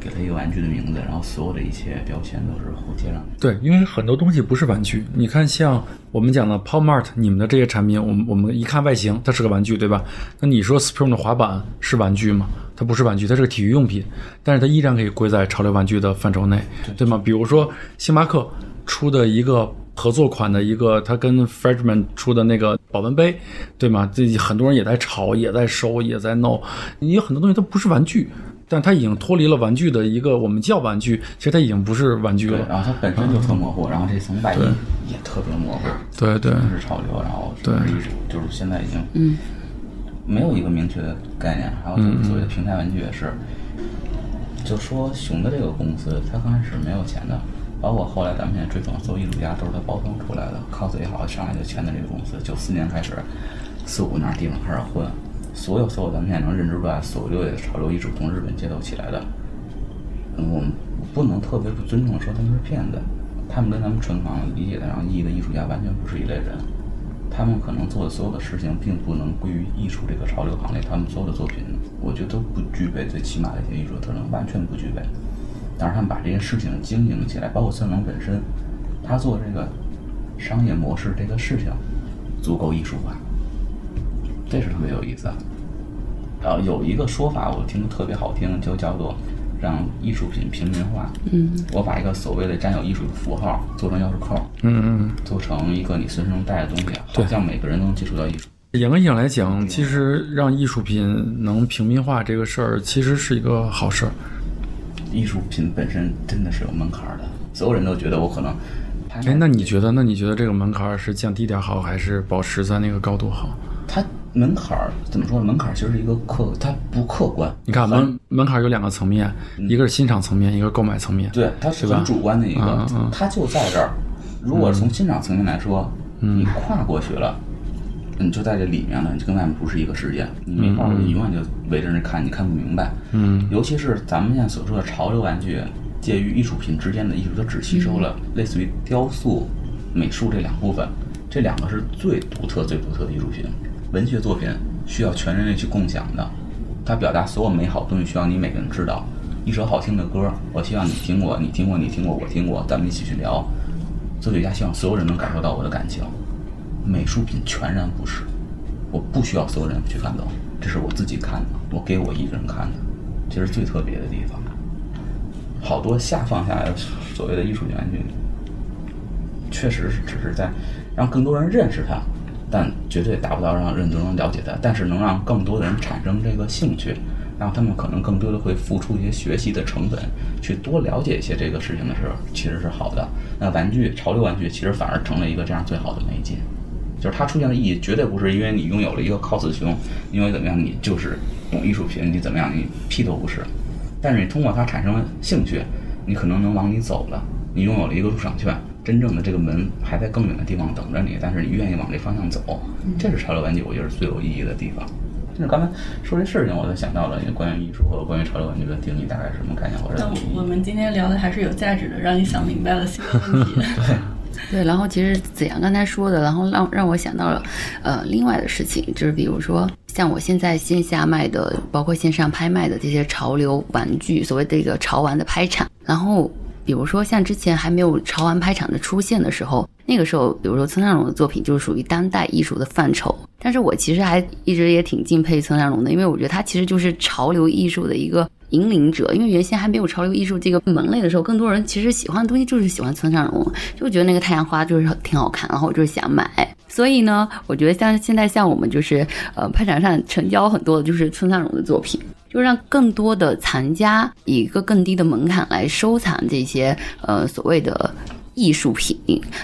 给它一个玩具的名字，然后所有的一切标签都是后接上去。对，因为很多东西不是玩具。你看，像我们讲的 Pop Mart，你们的这些产品，我们我们一看外形，它是个玩具，对吧？那你说 Supreme 的滑板是玩具吗？它不是玩具，它是个体育用品，但是它依然可以归在潮流玩具的范畴内，对吗？比如说星巴克出的一个合作款的一个，他跟 Freshman 出的那个保温杯，对吗？这很多人也在炒，也在收，也在弄。你有很多东西它不是玩具。但它已经脱离了玩具的一个，我们叫玩具，其实它已经不是玩具，了。然后它本身就特模糊，然后这层外衣也特别模糊。对对是潮流，然后对就是现在已经嗯没有一个明确的概念。还有就是所谓的平台玩具也是，就说熊的这个公司，它刚开始没有钱的，包括后来咱们现在追捧所有艺术家都是他包装出来的。cos 也好，上来就签的这个公司，九四年开始，四五年地方开始混，所有所有咱们现在能认知出来所有的潮流艺术从日本街头起来的，嗯我们不能特别不尊重说他们是骗子，他们跟咱们传统理解的上意义的艺术家完全不是一类人。他们可能做的所有的事情，并不能归于艺术这个潮流行列。他们所有的作品，我觉得都不具备最起码的一些艺术特征，完全不具备。但是他们把这些事情经营起来，包括孙能本身，他做这个商业模式这个事情足够艺术化，这是特别有意思的。呃，有一个说法我听着特别好听，就叫做让艺术品平民化。嗯，我把一个所谓的占有艺术的符号做成钥匙扣，嗯嗯。做成一个你随身能带的东西，好像每个人都能接触到艺术。严格意义上来讲，其实让艺术品能平民化这个事儿，其实是一个好事儿。艺术品本身真的是有门槛儿的，所有人都觉得我可能。哎，那你觉得？那你觉得这个门槛儿是降低点好，还是保持在那个高度好？它门槛儿怎么说呢？门槛儿其实是一个客，它不客观。你看门门槛儿有两个层面，一个是欣赏层面，一个是购买层面。对，它是吧很主观的一个嗯嗯，它就在这儿。如果从欣赏层面来说，嗯你跨过去了，你就在这里面了，你就跟外面不是一个世界，你没法，你永远就围着人看，你看不明白。嗯，尤其是咱们现在所说的潮流玩具，介于艺术品之间的艺术，它只吸收了类似于雕塑、美术这两部分，这两个是最独特、最独特的艺术品。文学作品需要全人类去共享的，它表达所有美好的东西需要你每个人知道。一首好听的歌，我希望你听过，你听过，你听过，我听过，咱们一起去聊。作曲家希望所有人能感受到我的感情。美术品全然不是，我不需要所有人去看到，这是我自己看的，我给我一个人看的，这是最特别的地方。好多下放下来的所谓的艺术品玩具，确实是只是在让更多人认识它，但绝对达不到让更多人了解它，但是能让更多的人产生这个兴趣，让他们可能更多的会付出一些学习的成本，去多了解一些这个事情的时候，其实是好的。那玩具潮流玩具其实反而成了一个这样最好的媒介。就是它出现的意义绝对不是因为你拥有了一个 cos 熊，因为怎么样你就是懂艺术品，你怎么样你屁都不是。但是你通过它产生了兴趣，你可能能往里走了，你拥有了一个入场券，真正的这个门还在更远的地方等着你，但是你愿意往这方向走，这是潮流玩具我觉得最有意义的地方。就是刚才说这事情，我就想到了关于艺术和关于潮流玩具的定义大概是什么概念或者那。我们今天聊的还是有价值的，让你想明白了新的问题。对，然后其实子阳刚才说的，然后让让我想到了，呃，另外的事情，就是比如说像我现在线下卖的，包括线上拍卖的这些潮流玩具，所谓的一个潮玩的拍场，然后比如说像之前还没有潮玩拍场的出现的时候，那个时候，比如说村上隆的作品就是属于当代艺术的范畴，但是我其实还一直也挺敬佩村上隆的，因为我觉得他其实就是潮流艺术的一个引领者。因为原先还没有潮流艺术这个门类的时候，更多人其实喜欢的东西就是喜欢村上隆，就觉得那个太阳花就是挺好看，然后我就是想买。所以呢，我觉得像现在像我们就是呃拍场上成交很多的就是村上隆的作品。就让更多的藏家以一个更低的门槛来收藏这些呃所谓的。艺术品，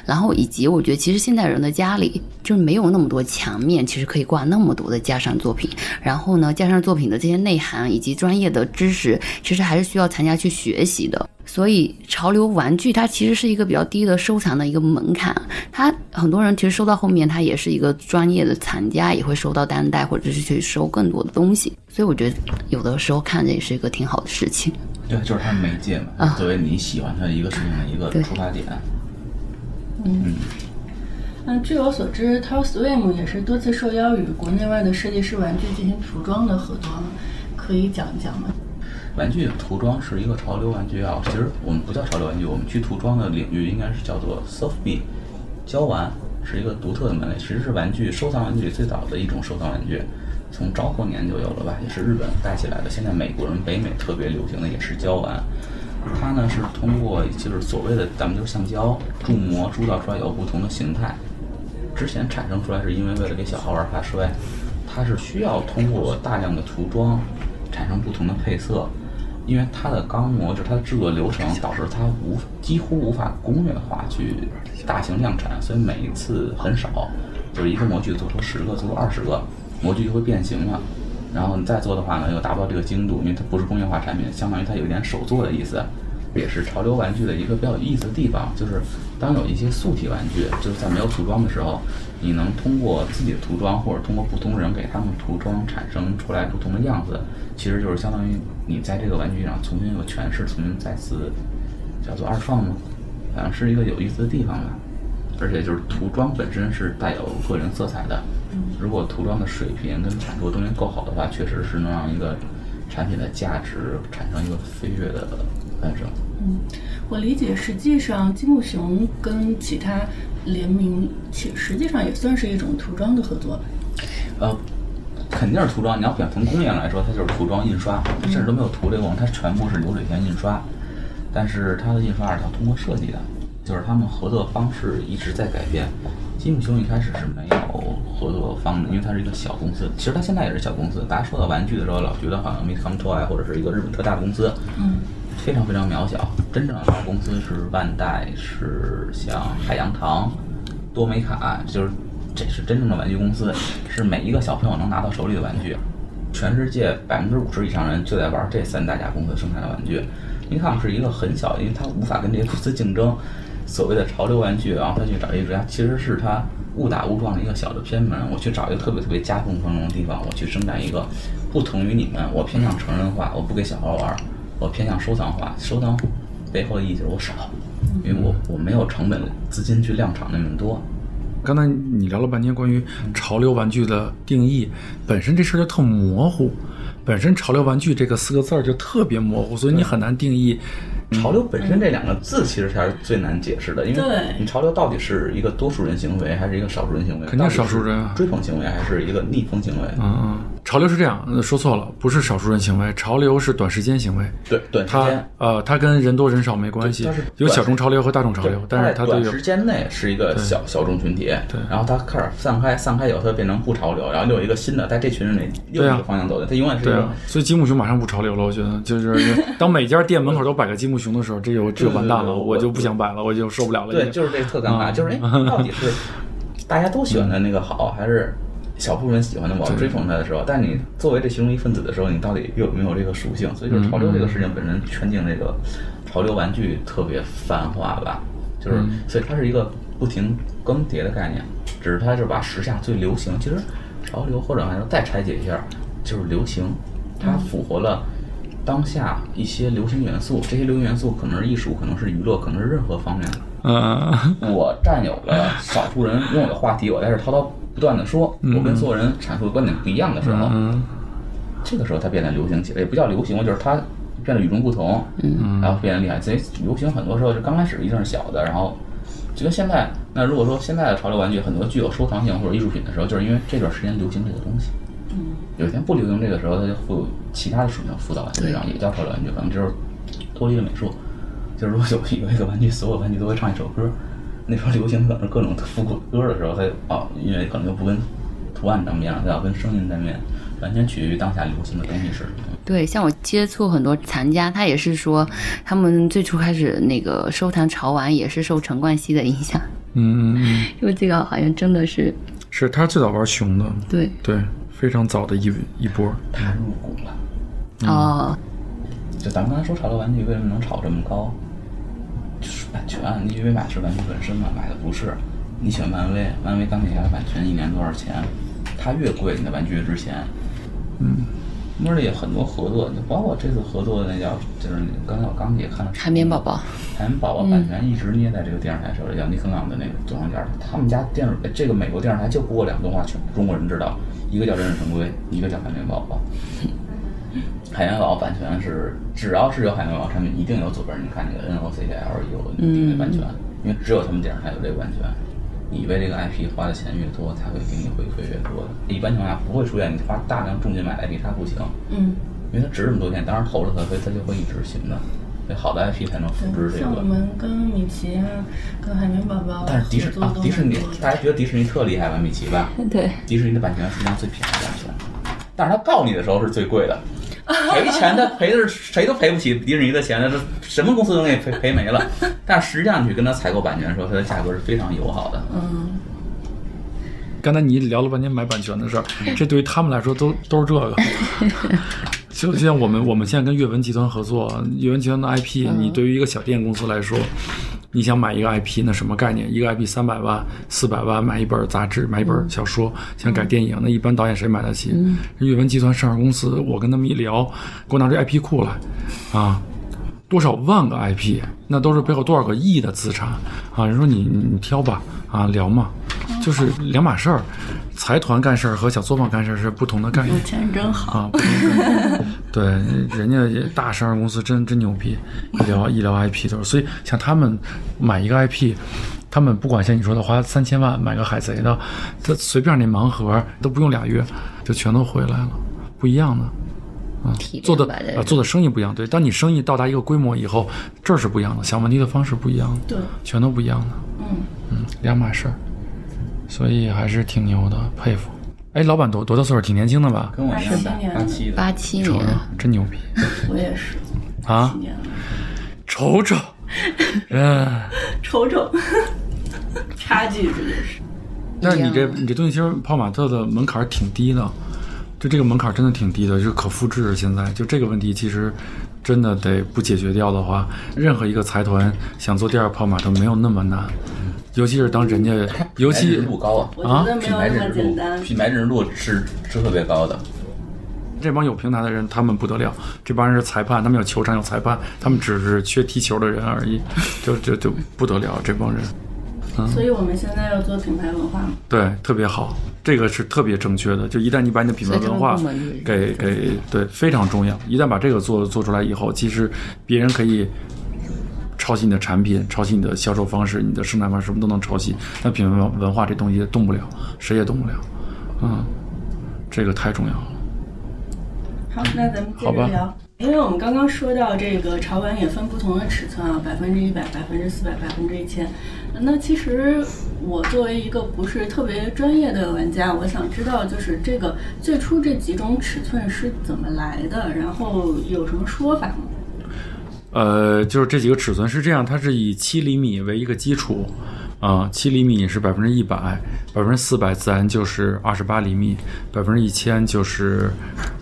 然后以及我觉得，其实现代人的家里就是没有那么多墙面，其实可以挂那么多的架上作品。然后呢，架上作品的这些内涵以及专业的知识，其实还是需要参加去学习的。所以，潮流玩具它其实是一个比较低的收藏的一个门槛。它很多人其实收到后面，它也是一个专业的藏家，也会收到单带或者是去收更多的东西。所以，我觉得有的时候看着也是一个挺好的事情。对，就是它媒介嘛，作为你喜欢它的一个事情的一个出发点。嗯，嗯，据我所知 t o s w i m 也是多次受邀与国内外的设计师玩具进行涂装的合作，可以讲一讲吗？玩具涂装是一个潮流玩具啊，其实我们不叫潮流玩具，我们去涂装的领域应该是叫做 Soft B，胶玩是一个独特的门类，其实是玩具收藏玩具里最早的一种收藏玩具。从昭和年就有了吧，也是日本带起来的。现在美国人、北美特别流行的也是胶玩，它呢是通过就是所谓的咱们就是橡胶铸模铸造出来有不同的形态。之前产生出来是因为为了给小孩玩怕摔，它是需要通过大量的涂装产生不同的配色，因为它的钢模就是它的制作流程导致它无几乎无法工业化去大型量产，所以每一次很少，就是一个模具做出十个，做出二十个。模具就会变形了，然后你再做的话呢，又达不到这个精度，因为它不是工业化产品，相当于它有点手做的意思，也是潮流玩具的一个比较有意思的地方，就是当有一些素体玩具，就是在没有涂装的时候，你能通过自己的涂装，或者通过不同人给他们涂装，产生出来不同的样子，其实就是相当于你在这个玩具上重新有诠释，重新再次叫做二创吗？反正是一个有意思的地方吧。而且就是涂装本身是带有个人色彩的，如果涂装的水平跟产出东西够好的话，确实是能让一个产品的价值产生一个飞跃的攀升。嗯，我理解，实际上积木熊跟其他联名，其实际上也算是一种涂装的合作吧。呃，肯定是涂装。你要表从工业上来说，它就是涂装印刷，甚至都没有涂这个，它全部是流水线印刷。但是它的印刷是要通过设计的。就是他们合作方式一直在改变。积木熊一开始是没有合作方的，因为它是一个小公司。其实它现在也是小公司。大家说到玩具的时候，老觉得好像 m i c o m Toy 或者是一个日本特大公司，嗯，非常非常渺小。真正的大公司是万代，是像海洋堂、多美卡，就是这是真正的玩具公司，是每一个小朋友能拿到手里的玩具。全世界百分之五十以上人就在玩这三大家公司生产的玩具。尼康是一个很小，因为它无法跟这些公司竞争。所谓的潮流玩具，然后他去找艺术家，其实是他误打误撞的一个小的偏门。我去找一个特别特别夹缝当中的地方，我去生产一个不同于你们。我偏向成人化，我不给小孩玩；我偏向收藏化，收藏背后的意义就是我少，因为我我没有成本资金去量产那么多。刚才你聊了半天关于潮流玩具的定义，本身这事儿就特模糊，本身潮流玩具这个四个字儿就特别模糊，所以你很难定义。潮流本身这两个字其实才是最难解释的，因为你潮流到底是一个多数人行为还是一个少数人行为？肯定少数人啊追捧行为还是一个逆风行为？嗯嗯，潮流是这样，说错了，不是少数人行为，潮流是短时间行为。对，短时间。呃，它跟人多人少没关系，有小众潮流和大众潮流，但是它短时间内是一个小小众群体，对，然后它开始散开，散开以后它变成不潮流，然后又有一个新的在这群人里又一个方向走的，它永远是对啊。所以积木熊马上不潮流了，我觉得就是 当每家店门口都摆个积木熊的时候，这有。就完蛋了，我就不想摆了，我就受不了了。对，就是这特尴尬，就是哎，到底是大家都喜欢的那个好，还是小部分人喜欢的我要追捧它的时候？但你作为这其中一份子的时候，你到底有没有这个属性？所以就是潮流这个事情本身圈定这个潮流玩具特别泛化吧，就是所以它是一个不停更迭的概念，只是它就是把时下最流行，其实潮流或者还要再拆解一下，就是流行，它符合了。当下一些流行元素，这些流行元素可能是艺术，可能是娱乐，可能是任何方面的。嗯，我占有了少数人拥有的话题，我在这滔滔不断的说，我跟所有人阐述的观点不一样的时候，这个时候它变得流行起来，也不叫流行，就是它变得与众不同，嗯，然后变得厉害。所以流行很多时候就刚开始一定是小的，然后就跟现在，那如果说现在的潮流玩具很多具有收藏性或者艺术品的时候，就是因为这段时间流行这个东西。有一天不流行这个时候，它就会有其他的属性附到玩具上，也叫潮流玩具，可能就是脱离了美术。就是如果有有一个玩具，所有玩具都会唱一首歌，那时候流行可能是各种复古歌的时候，它哦，因为可能就不跟图案沾边了，它要跟声音沾边。完全取决于当下流行的东西是什么。对，像我接触很多藏家，他也是说，他们最初开始那个收藏潮玩也是受陈冠希的影响，嗯，因为这个好像真的是是他最早玩熊的，对对，非常早的一一波。他入股了。哦，就咱们刚才说潮流玩具为什么能炒这么高？就是版权，你以为买的是玩具本身吗？买的不是。你喜欢漫威，漫威钢铁侠的版权一年多少钱？它越贵，你的玩具越值钱。嗯，那里有很多合作，就包括这次合作的那叫，就是刚才我刚也看了海绵宝宝，海绵宝宝版权一直捏在这个电视台手里，叫尼克朗的那个总上家。他们家电视这个美国电视台就播过两个动画，全中国人知道，一个叫《忍者神龟》，一个叫《海绵宝宝》。海绵宝宝版权是，只要是有海绵宝宝产品，一定有左边你看那个 N O C L 有的版权，因为只有他们电视台有这个版权。你为这个 IP 花的钱越多，才会给你回馈越多的。一般情况下不会出现你花大量重金买 IP 它不行，嗯，因为它值这么多钱，当然投了它，所以它就会一直行的。所以好的 IP 才能复制这个。像我们跟米奇啊，跟海绵宝宝但是迪士啊迪士尼大家觉得迪士尼特厉害吧？米奇吧？对，迪士尼的版权实际上最便宜的版权，但是他告你的时候是最贵的，赔钱他赔的是谁都赔不起迪士尼的钱，这什么公司都给你赔赔没了。但实际上你去跟他采购版权的时候，它的价格是非常友好的。嗯，刚才你聊了半天买版权的事儿，这对于他们来说都都是这个。就像我们我们现在跟阅文集团合作，阅文集团的 IP，你对于一个小电影公司来说，你想买一个 IP，那什么概念？一个 IP 三百万、四百万买一本杂志，买一本小说，想改电影，那一般导演谁买得起？阅文集团上市公司，我跟他们一聊，给我拿这 IP 库来，啊，多少万个 IP，那都是背后多少个亿的资产啊！人说你你你挑吧，啊聊嘛，就是两码事儿。财团干事儿和小作坊干事儿是不同的概念有钱人真好。啊。对，人家大上市公司真真牛逼，医疗医疗 IP 都是，所以像他们买一个 IP。他们不管像你说的花三千万买个海贼的，他随便那盲盒都不用俩月就全都回来了，不一样的。啊做的啊，做的生意不一样。对，当你生意到达一个规模以后，这儿是不一样的，想问题的方式不一样的，对，全都不一样的。嗯，嗯，两码事儿，所以还是挺牛的，佩服。哎，老板多多大岁数？挺年轻的吧？跟我一样大，八七的。八七瞅瞅年，，真牛逼我也是。啊几！年了，瞅瞅，嗯，瞅瞅，差距这就是。但是你这你这东西其实泡玛特的门槛儿挺低的，就这个门槛儿真的挺低的，就是可复制。现在就这个问题，其实真的得不解决掉的话，任何一个财团想做第二泡马特没有那么难，尤其是当人家，尤其啊，品有那么牌认知度，。品牌认知度是是特别高的。这帮有平台的人，他们不得了。这帮人是裁判，他们有球场有裁判，他们只是缺踢球的人而已，就就就不得了。这帮人，所以我们现在要做品牌文化嘛。对，特别好，这个是特别正确的。就一旦你把你的品牌文化给给对非常重要，一旦把这个做做出来以后，其实别人可以抄袭你的产品，抄袭你的销售方式、你的生产方式，什么都能抄袭。但品牌文文化这东西动不了，谁也动不了。嗯，这个太重要了。好，那咱们接好吧着聊。因为我们刚刚说到这个潮玩也分不同的尺寸啊，百分之一百、百分之四百、百分之一千。那其实我作为一个不是特别专业的玩家，我想知道就是这个最初这几种尺寸是怎么来的，然后有什么说法吗？呃，就是这几个尺寸是这样，它是以七厘米为一个基础，啊、七厘米是百分之一百，百分之四百自然就是二十八厘米，百分之一千就是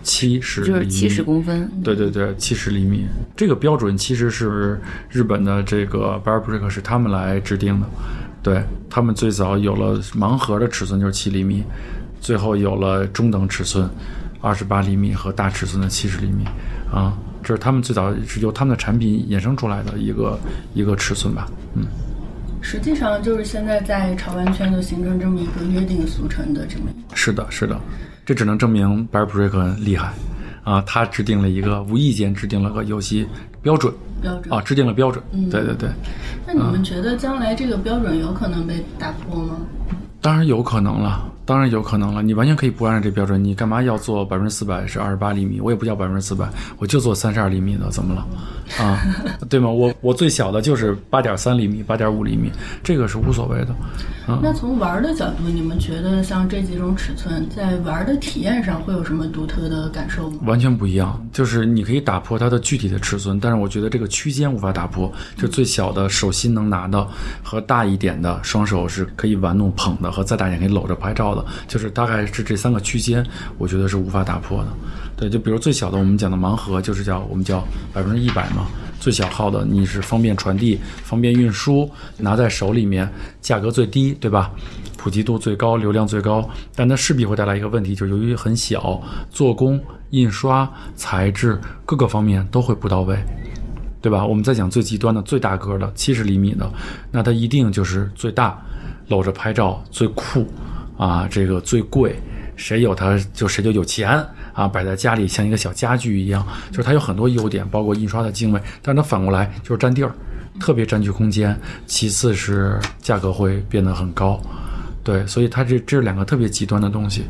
七十就是七十公分。对对对，七十厘米这个标准其实是日本的这个 b a r b r i c 是他们来制定的，对他们最早有了盲盒的尺寸就是七厘米，最后有了中等尺寸二十八厘米和大尺寸的七十厘米啊，这是他们最早是由他们的产品衍生出来的一个一个尺寸吧，嗯。实际上就是现在在潮玩圈就形成这么一个约定俗成的这么一个。是的，是的，这只能证明 b a r b r i c 厉害啊！他制定了一个无意间制定了个游戏标准标准啊，制定了标准。对对对，那你们觉得将来这个标准有可能被打破吗？当然有可能了，当然有可能了。你完全可以不按照这标准，你干嘛要做百分之四百是二十八厘米？我也不要百分之四百，我就做三十二厘米的，怎么了？啊，对吗？我我最小的就是八点三厘米、八点五厘米，这个是无所谓的。啊，那从玩的角度，你们觉得像这几种尺寸在玩的体验上会有什么独特的感受吗？完全不一样，就是你可以打破它的具体的尺寸，但是我觉得这个区间无法打破。就最小的手心能拿的和大一点的双手是可以玩弄捧的，和再大一点可以搂着拍照的，就是大概是这三个区间，我觉得是无法打破的。对，就比如最小的我们讲的盲盒，就是叫我们叫百分之一百嘛。最小号的你是方便传递、方便运输，拿在手里面，价格最低，对吧？普及度最高，流量最高，但它势必会带来一个问题，就是由于很小，做工、印刷、材质各个方面都会不到位，对吧？我们在讲最极端的、最大个的七十厘米的，那它一定就是最大，搂着拍照最酷啊，这个最贵，谁有它就谁就有钱。啊，摆在家里像一个小家具一样，就是它有很多优点，包括印刷的精美，但是它反过来就是占地儿，特别占据空间。其次是价格会变得很高，对，所以它这这是两个特别极端的东西。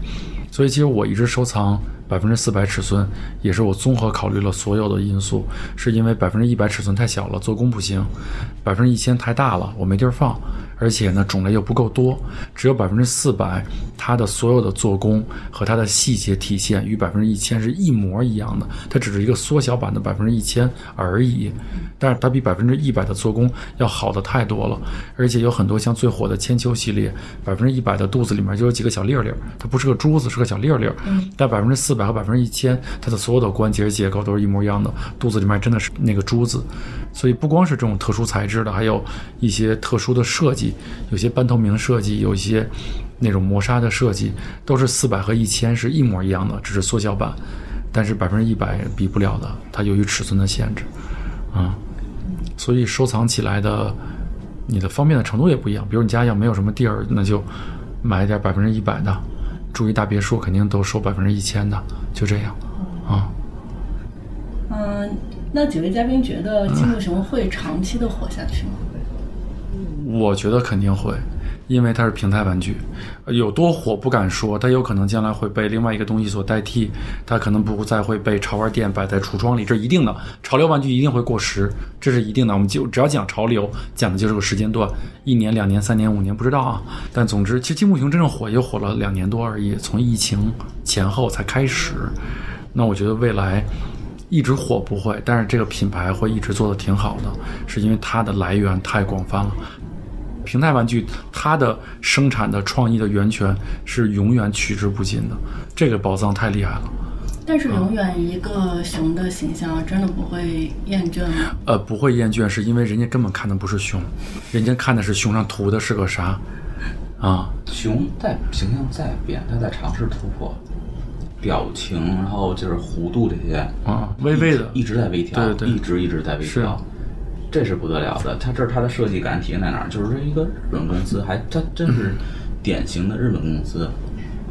所以其实我一直收藏百分之四百尺寸，也是我综合考虑了所有的因素，是因为百分之一百尺寸太小了，做工不行；百分之一千太大了，我没地儿放。而且呢，种类又不够多，只有百分之四百，它的所有的做工和它的细节体现与百分之一千是一模一样的，它只是一个缩小版的百分之一千而已。但是它比百分之一百的做工要好的太多了，而且有很多像最火的千秋系列，百分之一百的肚子里面就有几个小粒粒儿，它不是个珠子，是个小粒粒儿。但百分之四百和百分之一千，它的所有的关节结构都是一模一样的，肚子里面真的是那个珠子。所以不光是这种特殊材质的，还有一些特殊的设计。有些半透明设计，有一些那种磨砂的设计，都是四百和一千是一模一样的，只是缩小版。但是百分之一百比不了的，它由于尺寸的限制，啊，所以收藏起来的你的方便的程度也不一样。比如你家要没有什么地儿，那就买一点百分之一百的，住一大别墅肯定都收百分之一千的，就这样，啊。嗯，那几位嘉宾觉得金木熊会长期的活下去吗？我觉得肯定会，因为它是平台玩具，有多火不敢说，它有可能将来会被另外一个东西所代替，它可能不再会被潮玩店摆在橱窗里，这一定的。潮流玩具一定会过时，这是一定的。我们就只要讲潮流，讲的就是个时间段，一年、两年、三年、五年，不知道啊。但总之，其实积木熊真正火也火了两年多而已，从疫情前后才开始。那我觉得未来一直火不会，但是这个品牌会一直做的挺好的，是因为它的来源太广泛了。平台玩具，它的生产的创意的源泉是永远取之不尽的，这个宝藏太厉害了。但是，永远一个熊的形象真的不会厌倦吗？呃，不会厌倦，是因为人家根本看的不是熊，人家看的是熊上涂的是个啥啊？熊在形象在变，它在尝试突破，表情，然后就是弧度这些啊，微微的一直在微调，对对，一直一直在微调。这是不得了的，它这是它的设计感体现在哪儿？就是说一个日本公司，还它真是典型的日本公司。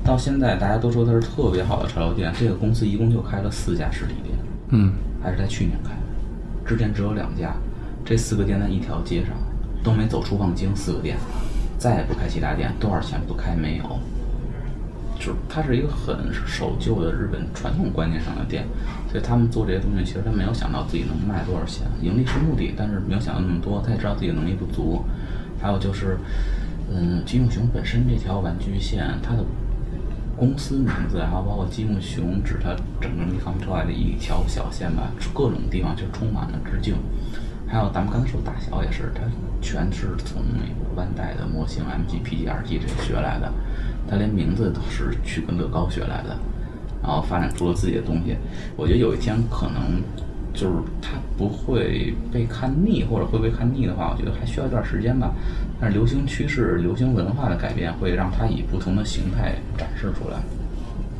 到现在大家都说它是特别好的潮流店，这个公司一共就开了四家实体店，嗯，还是在去年开的，之前只有两家。这四个店在一条街上，都没走出望京，四个店，再也不开其他店，多少钱不开没有。就是它是一个很守旧的日本传统观念上的店，所以他们做这些东西，其实他没有想到自己能卖多少钱，盈利是目的，但是没有想到那么多，他也知道自己能力不足。还有就是，嗯，积木熊本身这条玩具线，它的公司名字，然后包括积木熊指它整个地方出来的一条小线吧，各种地方就充满了致敬。还有咱们刚才说大小也是，它全是从那个万代的模型 MG、PG、RG 这学来的。他连名字都是去跟乐高学来的，然后发展出了自己的东西。我觉得有一天可能就是他不会被看腻，或者会被看腻的话，我觉得还需要一段时间吧。但是流行趋势、流行文化的改变会让它以不同的形态展示出来。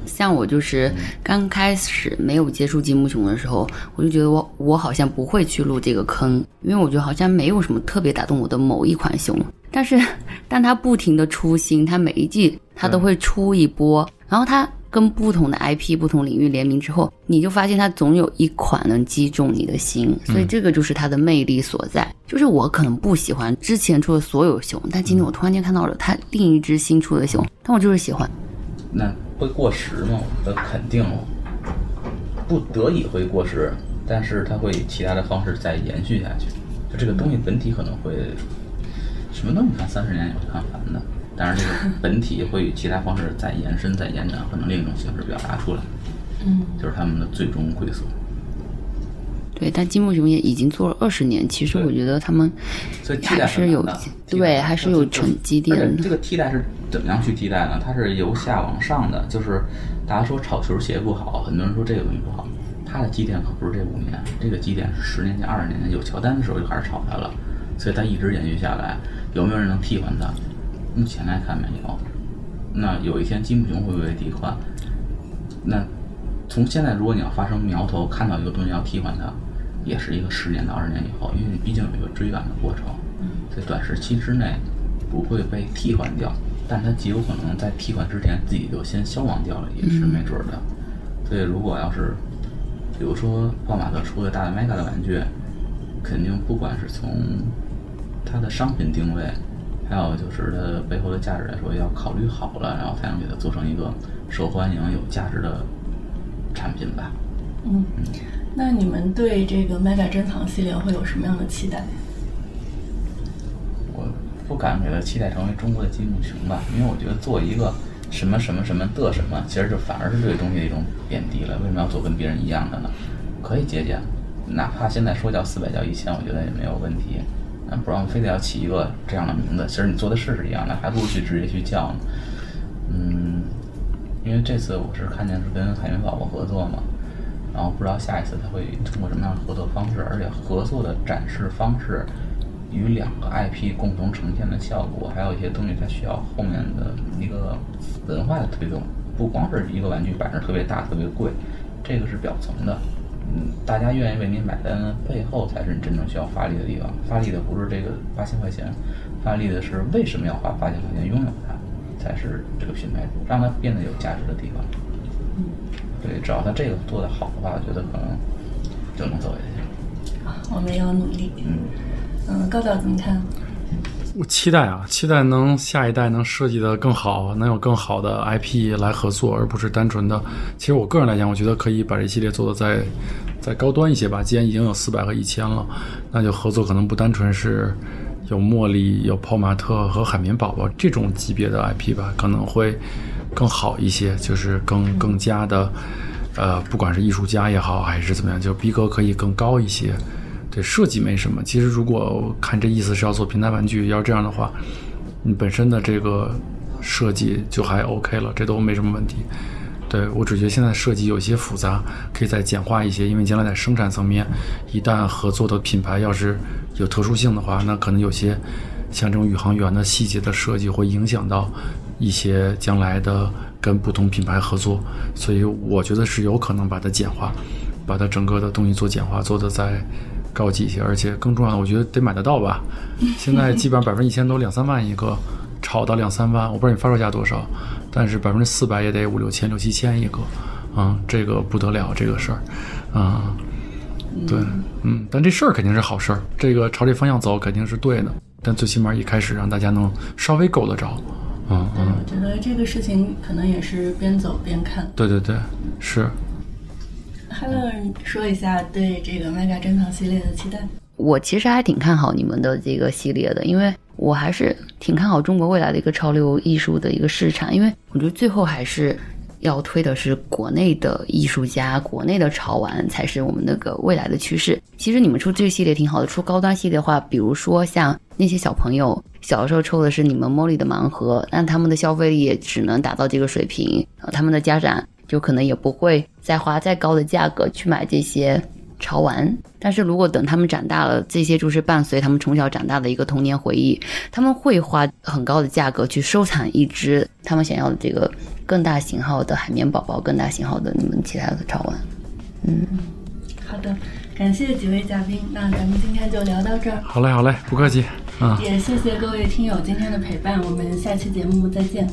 像我就是刚开始没有接触积木熊的时候，我就觉得我我好像不会去入这个坑，因为我觉得好像没有什么特别打动我的某一款熊。但是，但它不停的出新，它每一季它都会出一波，然后它。跟不同的 IP、不同领域联名之后，你就发现它总有一款能击中你的心，所以这个就是它的魅力所在。就是我可能不喜欢之前出的所有熊，但今天我突然间看到了它另一只新出的熊，但我就是喜欢。那会过时吗？我觉得肯定不得已会过时，但是它会以其他的方式再延续下去。就这个东西本体可能会什么东西看三十年也会看烦的，但是这个 本体会以其他方式再延伸、再延展，可能另一种形式表达出来。嗯，就是他们的最终归宿。对，但金木熊也已经做了二十年，其实我觉得他们所以替代还是有对，还是有成积淀的。这个替代是怎么样去替代呢？它是由下往上的，就是大家说炒球鞋不好，很多人说这个东西不好，它的基点可不是这五年，这个基点是十年前、二十年前有乔丹的时候就开始炒它了，所以它一直延续下来。有没有人能替换它？目前来看没有。那有一天金木熊会不会替换？那从现在如果你要发生苗头，看到一个东西要替换它，也是一个十年到二十年以后，因为你毕竟有一个追赶的过程，在短时期之内不会被替换掉，但它极有可能在替换之前自己就先消亡掉了，也是没准儿的。所以如果要是比如说泡玛特出的大的 mega 的玩具，肯定不管是从它的商品定位，还有就是它的背后的价值来说，要考虑好了，然后才能给它做成一个受欢迎、有价值的产品吧。嗯，那你们对这个 Mega 珍藏系列会有什么样的期待？我不敢给它期待成为中国的积木熊吧，因为我觉得做一个什么什么什么的什么，其实就反而是对东西的一种贬低了。为什么要做跟别人一样的呢？可以借鉴，哪怕现在说叫四百叫一千，我觉得也没有问题。那不然非得要起一个这样的名字，其实你做的事是一样的，还不如去直接去叫呢。嗯，因为这次我是看见是跟海绵宝宝合作嘛，然后不知道下一次他会通过什么样的合作方式，而且合作的展示方式与两个 IP 共同呈现的效果，还有一些东西它需要后面的一个文化的推动，不光是一个玩具摆着特别大、特别贵，这个是表层的。嗯，大家愿意为你买单的背后，才是你真正需要发力的地方。发力的不是这个八千块钱，发力的是为什么要花八千块钱拥有它，才是这个品牌让它变得有价值的地方。嗯，对，只要它这个做得好的话，我觉得可能就能走下去。我们也要努力。嗯，嗯，高导怎么看？我期待啊，期待能下一代能设计的更好，能有更好的 IP 来合作，而不是单纯的。其实我个人来讲，我觉得可以把这系列做的再再高端一些吧。既然已经有四百和一千了，那就合作可能不单纯是有茉莉、有泡玛特和海绵宝宝这种级别的 IP 吧，可能会更好一些，就是更更加的，呃，不管是艺术家也好，还是怎么样，就逼格可以更高一些。设计没什么，其实如果看这意思是要做平台玩具，要这样的话，你本身的这个设计就还 OK 了，这都没什么问题。对我只觉得现在设计有些复杂，可以再简化一些，因为将来在生产层面，一旦合作的品牌要是有特殊性的话，那可能有些像这种宇航员的细节的设计会影响到一些将来的跟不同品牌合作，所以我觉得是有可能把它简化，把它整个的东西做简化，做的再高级一些，而且更重要的，我觉得得买得到吧。现在基本上百分之一千都两三万一个，炒到两三万，我不知道你发售价多少，但是百分之四百也得五六千、六七千一个，啊、这个不得了，这个事儿，啊、对，嗯，但这事儿肯定是好事儿，这个朝这方向走肯定是对的，但最起码一开始让大家能稍微够得着，嗯嗯，我觉得这个事情可能也是边走边看。对对对，是。Hello，说一下对这个麦加珍藏系列的期待。我其实还挺看好你们的这个系列的，因为我还是挺看好中国未来的一个潮流艺术的一个市场，因为我觉得最后还是要推的是国内的艺术家、国内的潮玩才是我们那个未来的趋势。其实你们出这个系列挺好的，出高端系列的话，比如说像那些小朋友小时候抽的是你们 Molly 的盲盒，但他们的消费力也只能达到这个水平，呃他们的家长就可能也不会再花再高的价格去买这些潮玩。但是如果等他们长大了，这些就是伴随他们从小长大的一个童年回忆，他们会花很高的价格去收藏一只他们想要的这个更大型号的海绵宝宝，更大型号的你们其他的潮玩。嗯，好的，感谢几位嘉宾，那咱们今天就聊到这儿，好嘞，好嘞，不客气，嗯。也谢谢各位听友今天的陪伴，我们下期节目再见。